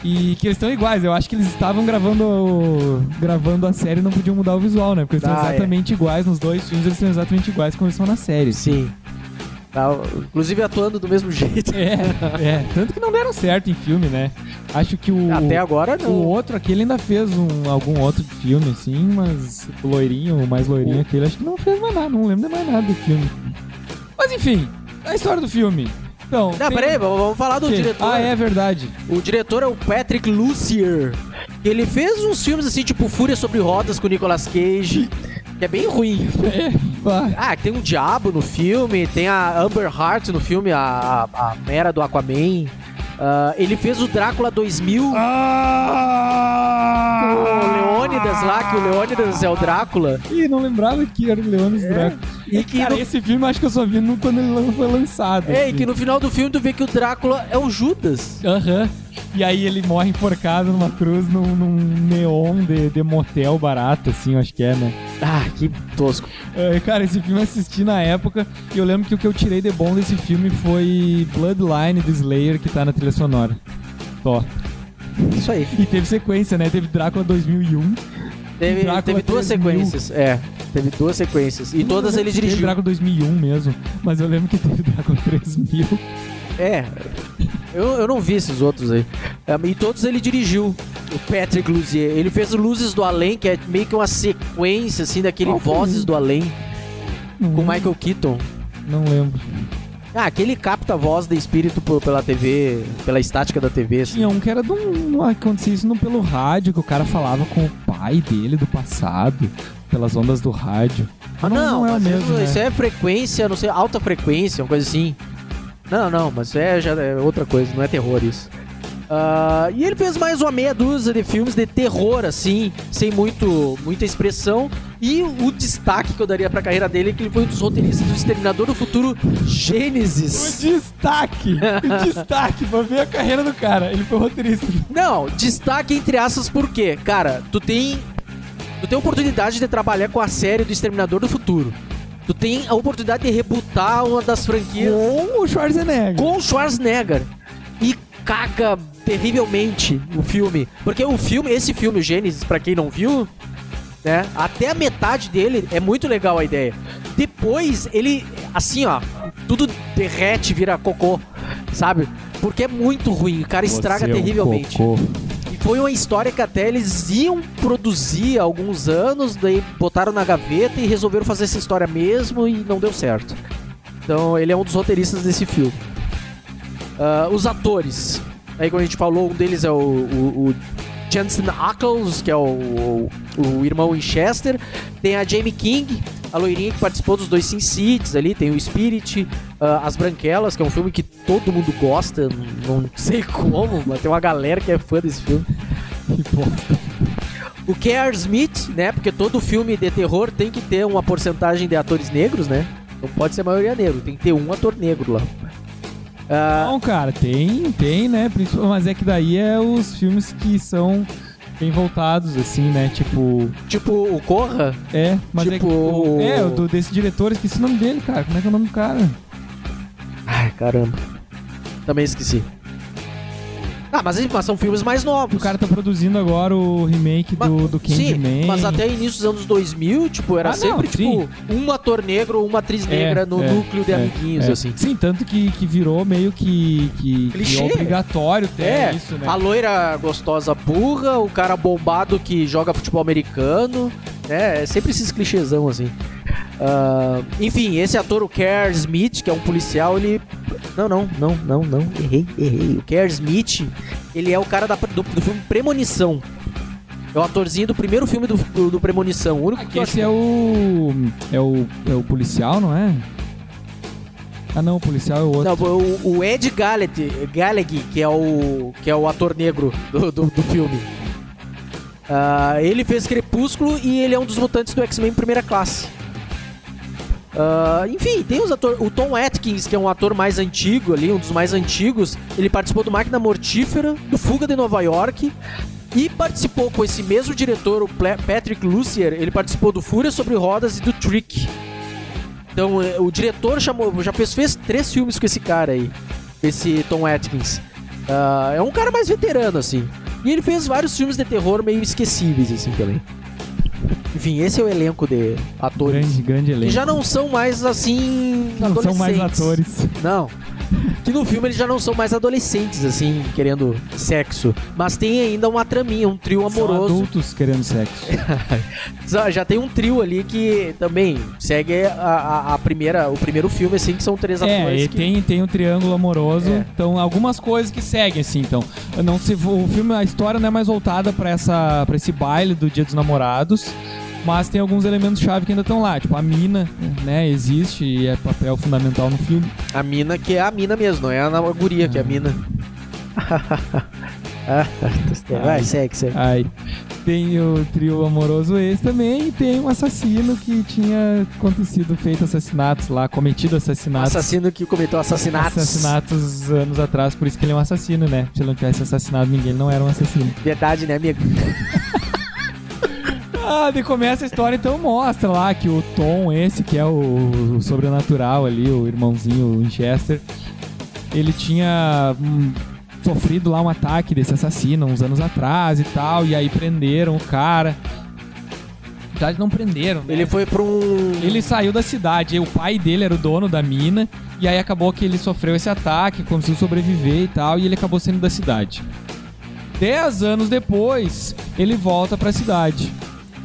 A: E que eles estão iguais, eu acho que eles estavam gravando o- gravando a série e não podiam mudar o visual, né? Porque eles
C: Ah,
A: estão
C: é.
A: exatamente iguais nos dois filmes, eles são exatamente iguais como eles são na série.
C: Sim. Tá, inclusive atuando do mesmo jeito.
A: É, é. Tanto que não deram certo em filme, né? Acho que o.
C: Até agora não.
A: O outro, aquele ainda fez um, algum outro filme, assim, mas o loirinho, o mais loirinho,
C: O-
A: aquele, acho que não fez mais nada, não lembro mais nada do filme. Mas enfim, a história do filme. Então.
C: Não,
A: tem-
C: peraí, vamos falar do
A: que-
C: diretor.
A: Ah, é verdade.
C: O diretor é o Patrick Lucier. Ele fez uns filmes assim, tipo Fúria sobre Rodas com Nicolas Cage, que é bem ruim. [LAUGHS] Ah, tem um diabo no filme, tem a Amber Heart no filme, a, a, a Mera do Aquaman. Ah, ele fez o Drácula 2000 com o Leônidas lá, que o Leônidas é o Drácula.
A: Ih, não lembrava que era o Leones Draco.
C: E que
A: Cara,
C: no-
A: esse filme acho que eu só vi no- quando ele foi lançado.
C: É, e
A: assim.
C: que no final do filme tu vê que o Drácula é o Judas.
A: Aham. E aí ele morre enforcado numa cruz num, num neon de, de motel barato, assim, eu acho que é, né?
C: Ah, que tosco.
A: É, cara, esse filme eu assisti na época e eu lembro que o que eu tirei de bom desse filme foi Bloodline do Slayer, que tá na trilha sonora. Só.
C: Isso aí.
A: E teve sequência, né? Teve Drácula 2001.
C: Teve,
A: Drácula
C: teve duas
A: 3000.
C: sequências. É, teve duas sequências. E todas ele
A: Teve
C: dirigiu.
A: Drácula 2001 mesmo, mas eu lembro que teve [LAUGHS] Drácula 3000.
C: É. Eu, eu não vi esses outros aí. É, e todos ele dirigiu. O Patrick Luzier. Ele fez o Luzes do Além, que é meio que uma sequência, assim, daquele
A: Qual
C: Vozes do Além,
A: Não
C: com
A: lembro.
C: Michael Keaton.
A: Não lembro.
C: Ah, aquele capta a voz de espírito por- pela TV, pela estática da TV, assim.
A: Tinha um que era de um. Acontecia isso no, pelo rádio, que o cara falava com o pai dele do passado, pelas ondas do rádio.
C: Ah,
A: não, não é o mesmo,
C: isso,
A: né?
C: é frequência, não sei, alta frequência, uma coisa assim. Não, não, mas é, já é outra coisa, não é terror isso. Ah, e ele fez mais uma meia dúzia de filmes de terror, assim, sem muito, muita expressão. E o destaque que eu daria pra carreira dele é que ele foi um dos roteiristas do Exterminador do Futuro
A: O
C: Gênesis.
A: destaque! o destaque [LAUGHS] pra ver a carreira do cara. Ele foi roteirista.
C: Não, destaque entre aspas por quê? Cara, tu tem. Tu tem a oportunidade de trabalhar com a série do Exterminador do Futuro. Tu tem a oportunidade de rebutar uma das franquias
A: Com o Schwarzenegger.
C: com o Schwarzenegger. E caga terrivelmente o filme. Porque o filme, esse filme, o Gênesis, pra quem não viu, né? Até a metade dele é muito legal a ideia. Depois ele, assim, ó, tudo derrete, vira cocô, sabe? Porque é muito ruim, o cara estraga
A: Você é um
C: terrivelmente.
A: cocô.
C: E foi uma história que até eles iam produzir há alguns anos, daí botaram na gaveta e resolveram fazer essa história mesmo e não deu certo. Então ele é um dos roteiristas desse filme. Ah, os atores. Aí como a gente falou, um deles é o, o, o Jensen Ackles, que é o, o, irmão Winchester. Tem a Jamie King, a loirinha que participou dos dois Sin Cities ali. Tem o Spirit, ah, As Branquelas, que é um filme que todo mundo gosta. Não sei [LAUGHS] como, mas tem uma galera que é fã desse filme. [LAUGHS] O Kerr Smith, né? Porque todo filme de terror tem que ter uma porcentagem de atores negros, né? Não pode ser a maioria negro, tem que ter um ator negro lá. Ah,
A: Não, cara, tem, tem, né? Mas é que daí é os filmes que são bem voltados, assim, né? Tipo.
C: tipo o Corra,
A: É, mas é
C: Tipo
A: que. o-
C: o-
A: É, o do, desse diretor, esqueci o nome dele, cara. Como é que é o nome do cara?
C: Ai, caramba. Também esqueci. Ah, mas, mas são filmes mais novos.
A: O cara tá produzindo agora o remake
C: Ma-
A: do, do
C: Sim,
A: Candyman.
C: mas até início dos anos 2000, tipo, era
A: Ah, não,
C: sempre, tipo, um ator negro ou uma atriz
A: É,
C: negra no
A: é,
C: núcleo de
A: é,
C: amiguinhos,
A: é.
C: assim.
A: Sim, tanto que, que virou meio que, que, que obrigatório ter
C: É,
A: isso, né?
C: a loira gostosa burra, o cara bombado que joga futebol americano, né? É sempre esses clichêsão assim. Ah, enfim, esse ator, o Kerr Smith, que é um policial, ele. Não, não, não, não, não. Errei, errei. O Kerr Smith, ele é o cara da- do, do filme Premonição. É o atorzinho do primeiro filme do, do, do Premonição. O único que
A: esse é o, é o. É o policial, não é? Ah não, o policial é o outro.
C: Não, o, o Ed Gallet, Gallagher, que é o que é o ator negro do, do, do filme. Ah, ele fez Crepúsculo e ele é um dos mutantes do X-Men primeira classe. Ah, enfim, tem os atores. O Tom Atkins, que é um ator mais antigo ali, um dos mais antigos. Ele participou do Máquina Mortífera, do Fuga de Nova York. E participou com esse mesmo diretor, o Patrick Lucier, ele participou do Fúria sobre Rodas e do Trick. Então, eh, o diretor chamou, já fez, fez três filmes com esse cara aí, esse Tom Atkins. Ah, é um cara mais veterano, assim. E ele fez vários filmes de terror meio esquecíveis, assim, também. Enfim, esse é o elenco de atores.
A: Grande, grande
C: Que
A: elenco.
C: já não são mais, assim,
A: não são mais atores.
C: Não. Que no filme eles já não são mais adolescentes, assim, querendo sexo. Mas tem ainda uma traminha, um trio
A: São
C: amoroso.
A: adultos querendo sexo. [LAUGHS]
C: Já, tem um trio ali que também segue a, a- a primeira, o primeiro filme, assim, que são três
A: É,
C: atores.
A: e
C: que...
A: tem, tem um triângulo amoroso.
C: É.
A: Então, algumas coisas que seguem, assim. Então, não se, o filme, a história não é mais voltada pra esse baile do Dia dos Namorados. Mas tem alguns elementos-chave que ainda estão lá. Tipo, a mina, né, existe e é papel fundamental no filme.
C: A mina que é a mina mesmo, não é a guria que é a mina. [LAUGHS] Ah, Vai, segue, segue.
A: Ai. Tem o trio amoroso esse também, e tem um assassino que tinha acontecido, feito assassinatos lá, cometido assassinatos.
C: Assassino que cometeu assassinatos.
A: Assassinatos anos atrás, por isso que ele é um assassino, né? Se ele não tivesse assassinado ninguém, ele não era um assassino.
C: Verdade, né, amigo? [LAUGHS]
A: Ah, daí começa a história, então mostra lá que o Tom, esse que é o, o sobrenatural ali, o irmãozinho Winchester, ele tinha hum, sofrido lá um ataque desse assassino uns anos atrás e tal, e aí prenderam o cara. Na verdade, não prenderam, né?
C: Ele foi pra um.
A: Ele saiu da cidade, o pai dele era o dono da mina, e aí acabou que ele sofreu esse ataque, conseguiu sobreviver e tal, e ele acabou saindo da cidade. Dez anos depois, ele volta pra cidade.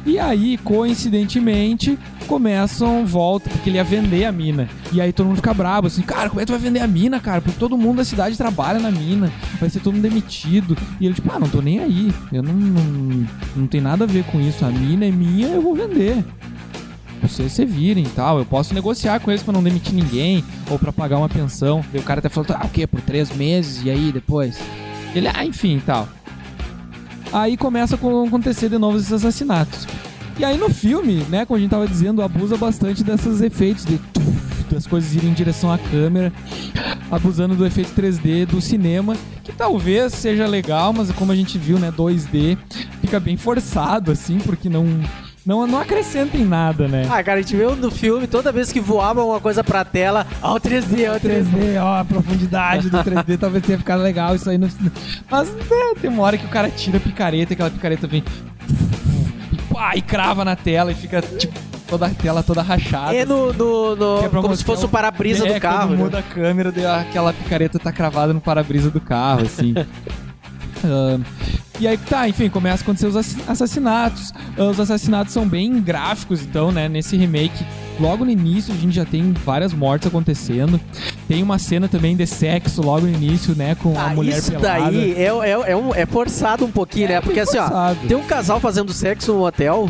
A: E aí, coincidentemente, começam, volta, porque ele ia vender a mina. E aí todo mundo fica bravo, assim, cara, como é que tu vai vender a mina, cara? Porque todo mundo da cidade trabalha na mina, vai ser todo mundo demitido. E ele, tipo, ah, não tô nem aí. Eu não, não, não tem nada a ver com isso. A mina é minha, eu vou vender vocês se virem e tal. Eu posso negociar com eles pra não demitir ninguém ou pra pagar uma pensão. E o cara até falou, ah, o quê? Por três meses e aí depois? Ele, ah, enfim e tal. Aí começa a acontecer de novo esses assassinatos. E aí no filme, né, como a gente tava dizendo, abusa bastante desses efeitos de das coisas irem em direção à câmera, abusando do efeito 3D do cinema, que talvez seja legal, mas como a gente viu, né, 2D, fica bem forçado assim, porque não não, não acrescenta em nada, né?
C: Ah, cara, a gente viu no filme, toda vez que voava uma coisa pra tela, ó, o 3D, ó, o 3D.
A: 3D, ó, a profundidade do 3D [LAUGHS] talvez tenha ficado legal isso aí. No... Mas né, tem uma hora que o cara tira a picareta e aquela picareta vem e, pá, e crava na tela e fica tipo toda a tela toda rachada.
C: É no, no, no
A: é
C: como se fosse o para-brisa
A: É,
C: do carro.
A: Quando
C: né?
A: muda a câmera, aquela picareta tá cravada no para-brisa do carro, assim. [LAUGHS] Ahn, e aí tá, enfim, começa a acontecer os assi- assassinatos. Ah, Os assassinatos são bem gráficos, então, né? Nesse remake, logo no início, a gente já tem várias mortes acontecendo. Tem uma cena também de sexo logo no início, né? Com a
C: Ah,
A: mulher
C: isso
A: pelada.
C: daí é, é, é, um- é forçado um pouquinho,
A: É
C: né? Porque assim, ó,
A: forçado.
C: tem um casal fazendo sexo no hotel,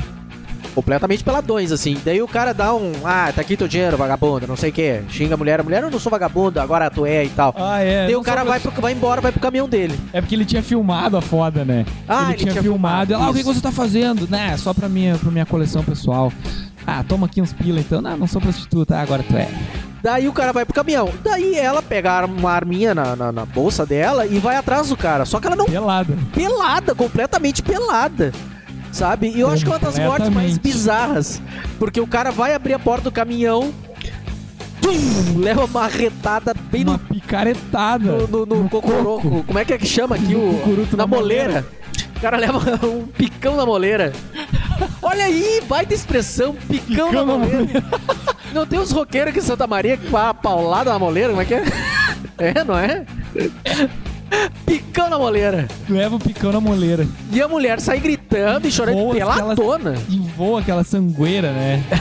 C: completamente peladões, assim. Daí o cara dá um, ah, tá aqui teu dinheiro, vagabundo, não sei o quê. Xinga a mulher, a mulher, eu não sou vagabundo, agora tu é e tal.
A: Ah, é.
C: Daí
A: não
C: o cara vai, pro, vai embora, vai pro caminhão dele.
A: É porque ele tinha filmado a foda, né?
C: Ah,
A: ele,
C: ele
A: tinha,
C: tinha
A: filmado.
C: filmado,
A: Ela, ah, o que você tá fazendo? Né, só pra minha, pra minha coleção pessoal. Ah, toma aqui uns pila então. Não, não sou prostituta, ah, agora tu é.
C: Daí o cara vai pro caminhão. Daí ela pega uma arminha na, na, na bolsa dela e vai atrás do cara. Só que ela não
A: Pelada.
C: pelada, completamente pelada. Sabe? E eu acho que é uma das mortes mais bizarras. Porque o cara vai abrir a porta do caminhão, tum, leva uma retada bem
A: Uma
C: no,
A: picaretada.
C: no, no, no cocoroco.
A: coco.
C: Como é que é que chama aqui?
A: No
C: O, na
A: na
C: moleira. O cara leva um picão na moleira. Olha aí, baita expressão, picão,
A: Picão
C: na
A: na
C: moleira. [LAUGHS] Não tem uns roqueiros aqui em Santa Maria vai a paulada na moleira? Como é que é? [LAUGHS] É, não é? Picão na moleira.
A: Leva o picão na moleira.
C: E a mulher sai gritando e chorando peladona.
A: E voa aquela sangueira, né? [LAUGHS]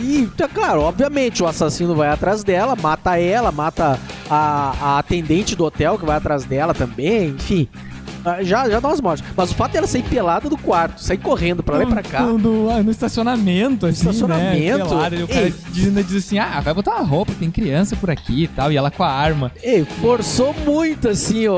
C: E, tá claro, obviamente, o assassino vai atrás dela, mata ela, mata a, a atendente do hotel que vai atrás dela também, enfim. Ah, Já, já dá umas mortes. Mas o fato dela sair pelada do quarto, sair correndo pra lá e pra cá.
A: No, no- ah, no estacionamento, assim,
C: Estacionamento.
A: né? Pelada. E o cara
C: Ei.
A: diz, ainda diz assim, ah, vai botar uma roupa, tem criança por aqui e tal. E ela com a arma.
C: Ei, forçou muito assim o,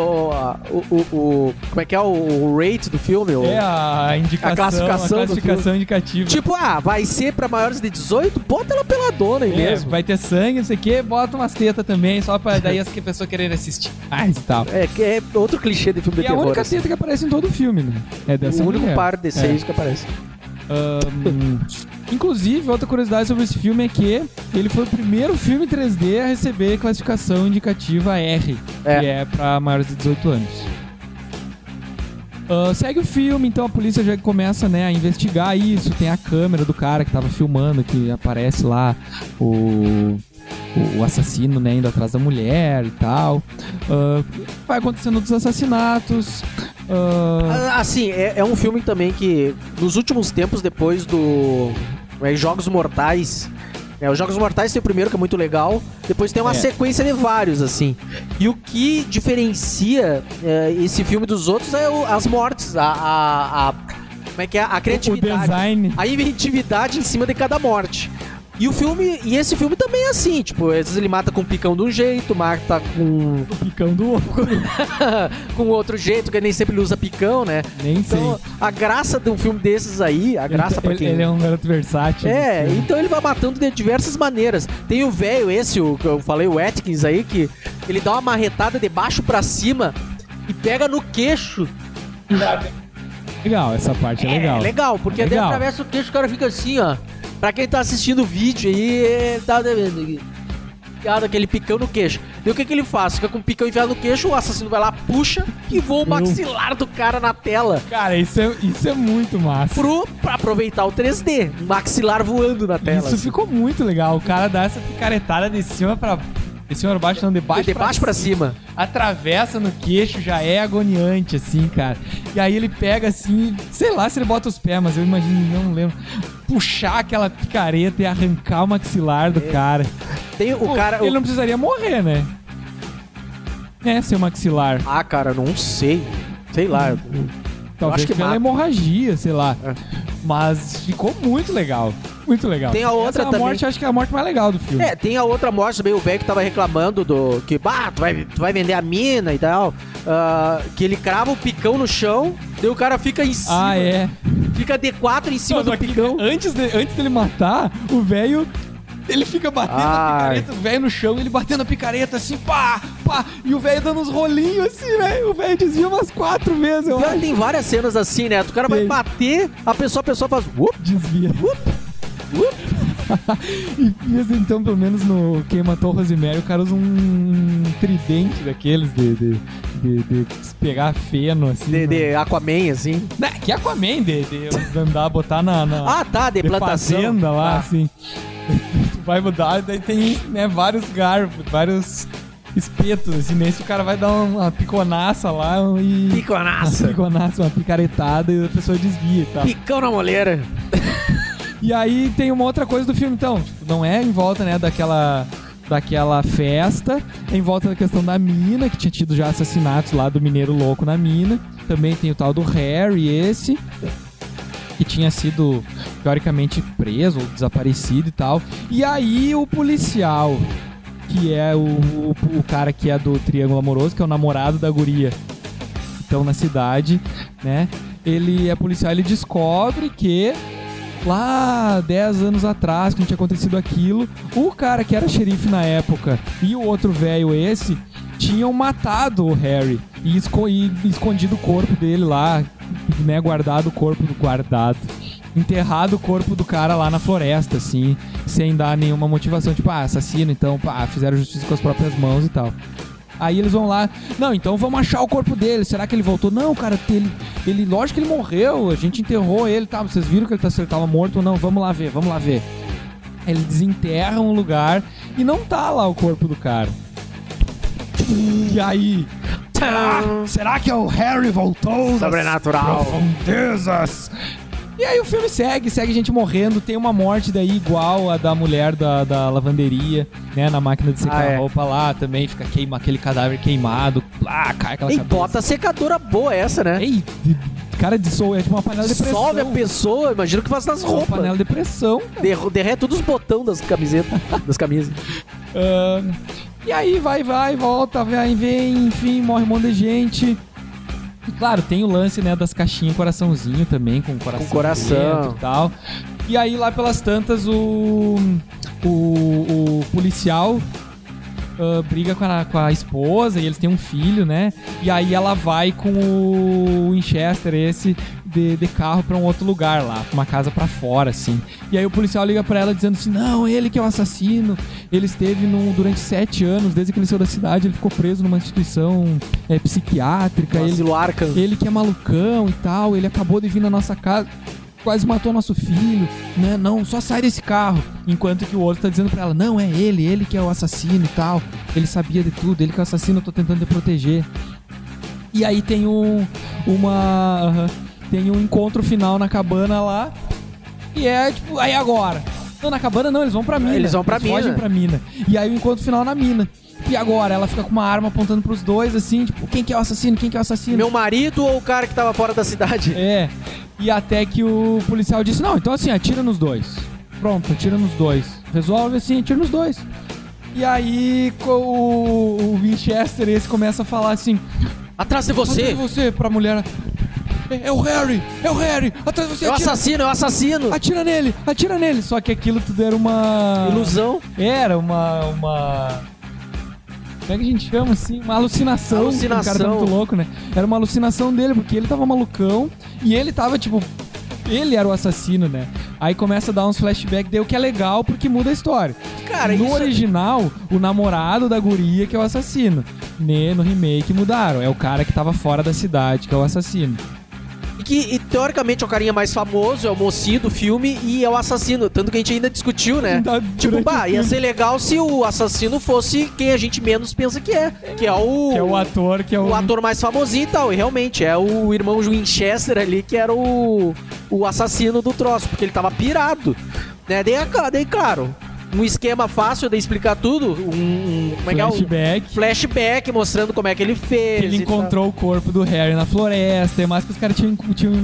C: o, o, o- Como é que é o, rate do filme? o-
A: É a indicação,
C: A classificação
A: a classificação indicativa.
C: Tipo, ah, vai ser pra maiores de 18? Bota ela peladona aí
A: É,
C: mesmo.
A: vai ter sangue, não sei o que, bota umas tetas também, só pra daí as que a pessoa assistir mais e tal.
C: É, que é outro clichê de filme de
A: E a
C: terror.
A: Única
C: assim.
A: que aparece em todo o filme, né? É dessa
C: o único
A: mulher.
C: par de seis que aparece.
A: Ahn, inclusive, outra curiosidade sobre esse filme é que ele foi o primeiro filme 3D a receber classificação indicativa R,
C: É.
A: que é pra maiores de 18 anos. Ah, segue o filme, então a polícia já começa né, a investigar isso. Tem a câmera do cara que tava filmando, que aparece lá o, o assassino né, indo atrás da mulher e tal. Ah, vai acontecendo outros assassinatos. Ah,
C: Assim, é, é um filme também que, nos últimos tempos, depois do é, Jogos Mortais. é, os Jogos Mortais tem o primeiro, que é muito legal. Depois tem uma
A: É.
C: sequência de vários, assim. E o que diferencia é, esse filme dos outros é o- as mortes, a, a- a- Como é que é? A criatividade. A inventividade em cima de cada morte. E o filme, e esse filme também é assim, tipo, às vezes ele mata com um picão de um jeito, mata com
A: O picão do outro. [LAUGHS]
C: com outro jeito, que nem sempre ele usa picão, né?
A: Nem
C: Então,
A: sei.
C: a graça de um filme desses aí, a graça
A: ele,
C: pra
A: ele-
C: quem
A: ele é um garoto versátil.
C: É,
A: filme.
C: então ele vai matando de diversas maneiras. Tem o velho esse, o que eu falei, o Atkins aí, que ele dá uma marretada de baixo pra cima e pega no queixo.
A: Legal, essa parte é, legal.
C: É legal, porque daí
A: Legal.
C: atravessa o queixo o cara fica assim, ó. Pra quem tá assistindo o vídeo aí, ele tá devendo aqui. Aquele picão no queixo. E o que que ele faz? Fica com o picão enfiado no queixo, o assassino vai lá, puxa e voa o maxilar do cara na tela.
A: Cara, isso é, isso é muito massa.
C: Pro, pra aproveitar o 3D. Um maxilar voando na tela.
A: Isso
C: assim.
A: ficou muito legal. O cara dá essa picaretada de cima pra. Cima pra baixo, não, de baixo,
C: de baixo pra cima.
A: Atravessa no queixo, já é agoniante, assim, cara. E aí ele pega assim, sei lá se ele bota os pés, mas eu imagino, não lembro. Puxar aquela picareta e arrancar o maxilar do cara.
C: Tem o
A: Pô,
C: cara.
A: Ele
C: o-
A: não precisaria morrer, né? É, seu maxilar.
C: Ah, cara, não sei. Sei lá.
A: Talvez
C: acho que
A: pela
C: mata.
A: hemorragia, sei lá.
C: É.
A: Mas ficou muito legal. Muito legal.
C: Tem a outra
A: Essa é a
C: também.
A: morte, acho que é a morte mais legal do filme.
C: É, tem a outra morte também, o velho que tava reclamando do. Que, bah, tu vai, tu vai vender a mina e tal. ah, que ele crava o picão no chão, daí o cara fica em cima.
A: Ah, é.
C: Fica D4 em cima
A: Não,
C: do picão.
A: Antes, de- antes dele matar, o velho. Ele fica batendo a
C: Ai.
A: picareta, o velho no chão, ele batendo a picareta assim, pá, pá, e o velho dando uns rolinhos assim, velho. O velho desvia umas quatro vezes, eu acho.
C: tem várias cenas assim, né? O cara vai bater, a pessoa, a pessoa faz. "Uop".
A: Desvia. [LAUGHS] e então, pelo menos no Quem Matou o Rosemary, o cara usa um tridente daqueles de, de, de, de pegar feno, assim.
C: De,
A: né?
C: de Aquaman, assim.
A: Né, que Aquaman, de, de andar, botar na, na
C: Ah, tá, de,
A: de
C: plantação.
A: fazenda lá,
C: Ah.
A: assim. [LAUGHS] Vai mudar, daí tem né, vários garfos, vários espetos, assim. Nesse o cara vai dar uma piconaça lá e... Uma
C: Piconaça. [LAUGHS]
A: piconaça, uma picaretada e a pessoa desvia e tal.
C: Picão na moleira.
A: E aí tem uma outra coisa do filme, então. Não é em volta, né, daquela daquela festa, é em volta da questão da mina, que tinha tido já assassinatos lá do mineiro louco na mina. Também tem o tal do Harry, esse, que tinha sido teoricamente preso ou desaparecido e tal. E aí o policial, que é o, o, o cara que é do Triângulo Amoroso, que é o namorado da guria, que estão na cidade, né? Ele é policial, ele descobre que lá 10 anos atrás, quando tinha acontecido aquilo, o cara que era xerife na época e o outro velho esse tinham matado o Harry e, esco- e escondido o corpo dele lá, né, guardado o corpo guardado, enterrado o corpo do cara lá na floresta, assim, sem dar nenhuma motivação, tipo, ah, assassino, então, pá, fizeram justiça com as próprias mãos e tal. Aí eles vão lá, não, então vamos achar o corpo dele. Será que ele voltou? Não, cara, ele, ele lógico que ele morreu. A gente enterrou ele, tá? Vocês viram que ele, tá, ele tava morto ou não? Vamos lá ver, vamos lá ver. Eles desenterram o lugar e não tá lá o corpo do cara. E aí? Será, será que é o Harry voltou?
C: Sobrenatural.
A: Profundezas. E aí o filme segue, segue gente morrendo. Tem uma morte daí igual a da mulher da, da lavanderia, né? Na máquina de secar
C: Ah, é.
A: a roupa lá também. Fica queima aquele cadáver queimado. Lá, cai aquela
C: E
A: cabeça.
C: bota secadora boa essa, né?
A: Ei, de- cara, dissolve. É tipo uma panela de pressão.
C: Dissolve a pessoa, imagina o que faz nas
A: É uma
C: roupas.
A: panela de pressão. cara.
C: Der- derrete todos os botões das camisetas. [LAUGHS] das camisas.
A: Ahn, e aí vai, vai, volta, vai, vem, enfim, morre um monte de gente. E claro, tem o lance, né, das caixinhas coraçãozinho também, com coração,
C: Com coração.
A: e tal. E aí lá pelas tantas o o, o policial ah, briga com a, com a esposa e eles têm um filho, né? E aí ela vai com o Winchester esse de, de carro pra um outro lugar lá, pra uma casa pra fora, assim. E aí o policial liga pra ela dizendo assim: não, ele que é o assassino. Ele esteve no, durante sete anos, desde que ele saiu da cidade, ele ficou preso numa instituição é, psiquiátrica. Ele,
C: Arkham.
A: ele que é malucão e tal, ele acabou de vir na nossa casa, quase matou nosso filho, né? Não, só sai desse carro. Enquanto que o outro tá dizendo pra ela, não, é ele, ele que é o assassino e tal. Ele sabia de tudo, ele que é o assassino, eu tô tentando te proteger. E aí tem um, uma, aham, tem um encontro final na cabana lá, e é tipo, aí agora? Não, na cabana não, eles vão pra mina.
C: Eles vão pra mina.
A: fogem pra mina. E aí o encontro final na mina. E agora? Ela fica com uma arma apontando pros dois, assim, tipo, quem que é o assassino? Quem que é o assassino?
C: Meu marido ou o cara que tava fora da cidade? [LAUGHS]
A: É. E até que o policial disse: Não, então assim, atira nos dois. Pronto, atira nos dois. Resolve assim, atira nos dois. E aí o, o Winchester esse começa a falar assim:
C: Atrás de
A: Atrás de
C: você!
A: você, pra mulher. É, é o Harry! É o Harry! Atrás de você!
C: É o
A: atira,
C: assassino, é o assassino!
A: atira nele! Atira nele! Só que aquilo tudo era uma.
C: Ilusão.
A: Era uma. uma... Como é que a gente chama assim? Uma alucinação.
C: Alucinação.
A: O cara tá muito louco, né? Era uma alucinação dele, porque ele tava malucão e ele tava, tipo. Ele era o assassino, né? Aí começa a dar uns flashbacks, daí o que é legal porque muda a história.
C: Cara,
A: no
C: isso- é
A: original, o namorado da guria que é o assassino. Ne- No remake mudaram. É o cara que tava fora da cidade que é o assassino.
C: E que e, teoricamente é o carinha mais famoso, é o mocinho do filme e é o assassino. Tanto que a gente ainda discutiu, né?
A: Tá
C: Tipo, bah, ia ser legal se o assassino fosse quem a gente menos pensa que é. Que é o.
A: Que é o ator que é o.
C: o ator mais famosinho e tal. E realmente, é o irmão Winchester ali que era o, o assassino do troço, porque ele tava pirado. Né? Daí, daí, claro, um esquema fácil de explicar tudo. Um, como é que é?
A: Flashback.
C: flashback mostrando como é que ele fez.
A: Que ele
C: e tal.
A: encontrou o corpo do Harry na floresta, e mais que os caras tinham, tinham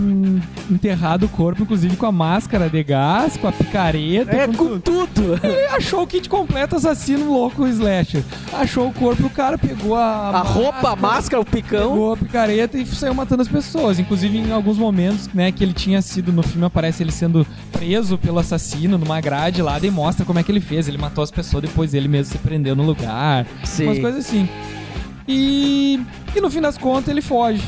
A: enterrado o corpo, inclusive com a máscara de gás, com a picareta,
C: É,
A: com
C: com
A: tudo.
C: tudo.
A: Ele achou o kit completo assassino louco slasher. Achou o corpo, o cara pegou a,
C: A roupa, a máscara, o picão.
A: Pegou a picareta e saiu matando as pessoas. Inclusive, em alguns momentos, né, que ele tinha sido, no filme aparece ele sendo preso pelo assassino numa grade lá, daí mostra como é que ele fez. Ele matou as pessoas, depois ele mesmo se prendeu no lugar.
C: Sim.
A: Umas coisas assim. E, e no fim das contas ele foge.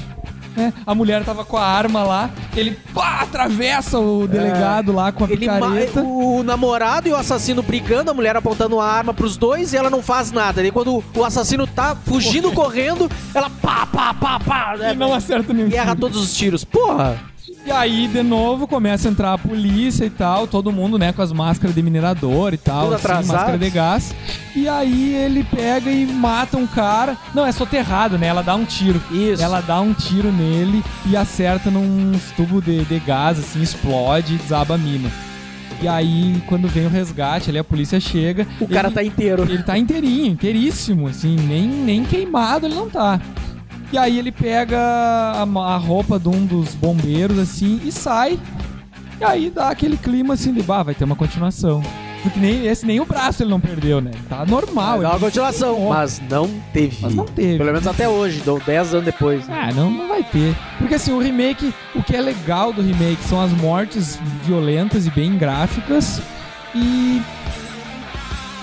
A: Né? A mulher tava com a arma lá, ele pá, atravessa o delegado lá com a
C: É. Ele
A: picareta.
C: o namorado e o assassino brigando, a mulher apontando a arma pros dois e ela não faz nada. E quando o assassino tá fugindo, correndo, ela pá, pá, pá, pá. né?
A: E não acerta nenhum
C: E erra todos os tiros. Porra!
A: E aí, de novo, começa a entrar a polícia e tal, todo mundo, né, com as máscaras de minerador e tal,
C: Tudo
A: assim,
C: atrasado.
A: máscara de gás. E aí ele pega e mata um cara. Não, é soterrado, né? Ela dá um tiro.
C: Isso.
A: Ela dá um tiro nele e acerta num tubo de, de gás, assim, explode e desaba a mina. E aí, quando vem o resgate, ali a polícia chega.
C: O cara
A: ele-
C: tá inteiro.
A: ele tá inteirinho, inteiríssimo, assim, nem, nem queimado ele não tá. E aí ele pega a, a roupa de um dos bombeiros, assim, e sai. E aí dá aquele clima assim de, bah, vai ter uma continuação. Porque nem, esse nem o braço ele não perdeu, né? Tá normal.
C: Dá uma continuação. Mas não teve.
A: Mas não teve.
C: Pelo menos até hoje, dou 10 anos depois.
A: Ah, não, não vai ter. Porque assim, o remake, o que é legal do remake são as mortes violentas e bem gráficas. E.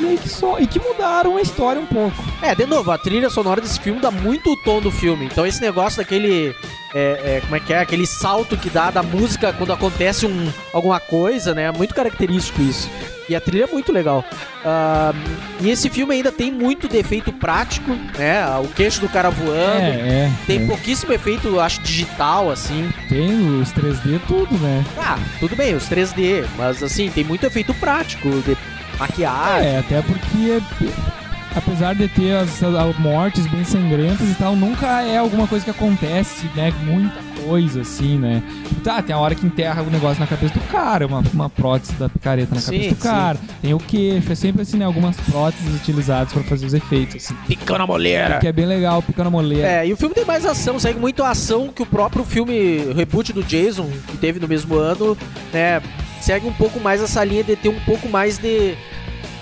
A: Meio que só. E que mudaram a história um pouco.
C: É, de novo, a trilha sonora desse filme dá muito o tom do filme. Então esse negócio daquele. é, é, como é que é? Aquele salto que dá da música quando acontece um, alguma coisa, né? É muito característico isso. E a trilha é muito legal. Ah, e esse filme ainda tem muito defeito prático, né? O queixo do cara voando.
A: É, é.
C: Tem
A: é.
C: pouquíssimo efeito, eu acho, digital, assim.
A: Tem os 3D tudo, né?
C: Ah, tudo bem, os 3D, mas assim, tem muito efeito prático, de maquiagem.
A: É, até porque é- apesar de ter as, as mortes bem sangrentas e tal, nunca é alguma coisa que acontece, né? Muita coisa, assim, né? Tá, tem a hora que enterra o negócio na cabeça do cara, uma, uma prótese da picareta na
C: Sim,
A: cabeça do
C: sim.
A: cara. Tem o queixo, é sempre assim, né? Algumas próteses utilizadas pra fazer os efeitos, assim.
B: Picão na moleira.
A: Que é bem legal, pica na moleira.
C: É, e o filme tem mais ação, segue muito a ação que o próprio filme reboot do Jason, que teve no mesmo ano, né? Segue um pouco mais essa linha de ter um pouco mais de,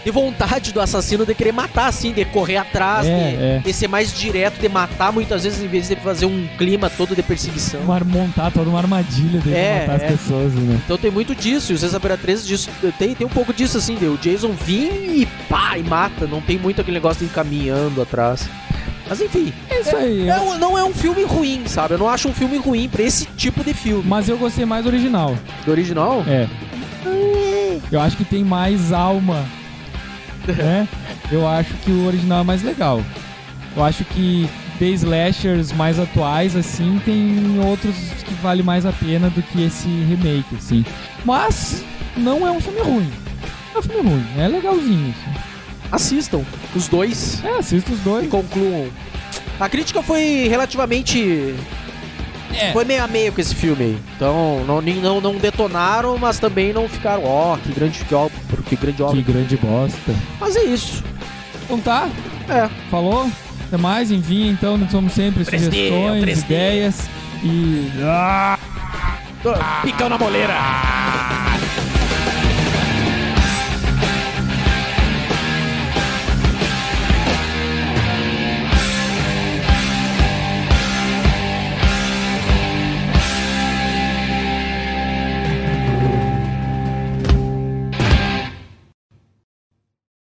C: de vontade do assassino de querer matar, assim, de correr atrás,
A: É,
C: de,
A: é.
C: de ser mais direto, de matar muitas vezes, em vez de fazer um clima todo de perseguição.
A: Uma, montar toda uma armadilha de
C: É,
A: matar
C: é.
A: as pessoas, né?
C: Então tem muito disso, e o Sexta-feira 13 disso, tem, tem um pouco disso, assim, de o Jason vir e pá, e mata, não tem muito aquele negócio de ir caminhando atrás. Mas enfim,
A: É isso aí.
C: é um- não é um filme ruim, sabe? Eu não acho um filme ruim pra esse tipo de filme.
A: Mas eu gostei mais do original.
C: Do original?
A: É. Eu acho que tem mais alma. Né? [LAUGHS] Eu acho que o original é mais legal. Eu acho que The Slashers mais atuais, assim, tem outros que vale mais a pena do que esse remake, assim. Mas não é um filme ruim. Não é um filme ruim, é legalzinho. Assim.
C: Assistam, os dois,
A: É, assista os
C: e
A: dois.
C: concluam. A crítica foi relativamente.
A: É.
C: Foi meio a meio com esse filme aí. Então, não, não, não detonaram, mas também não ficaram, ó, que grande obra, que grande obra.
A: Que grande bosta.
C: Mas é isso.
A: Então tá,
C: É.
A: falou? Até mais, envia então, nós somos sempre
B: 3D,
A: sugestões,
B: 3D.
A: ideias e...
B: Picão na moleira.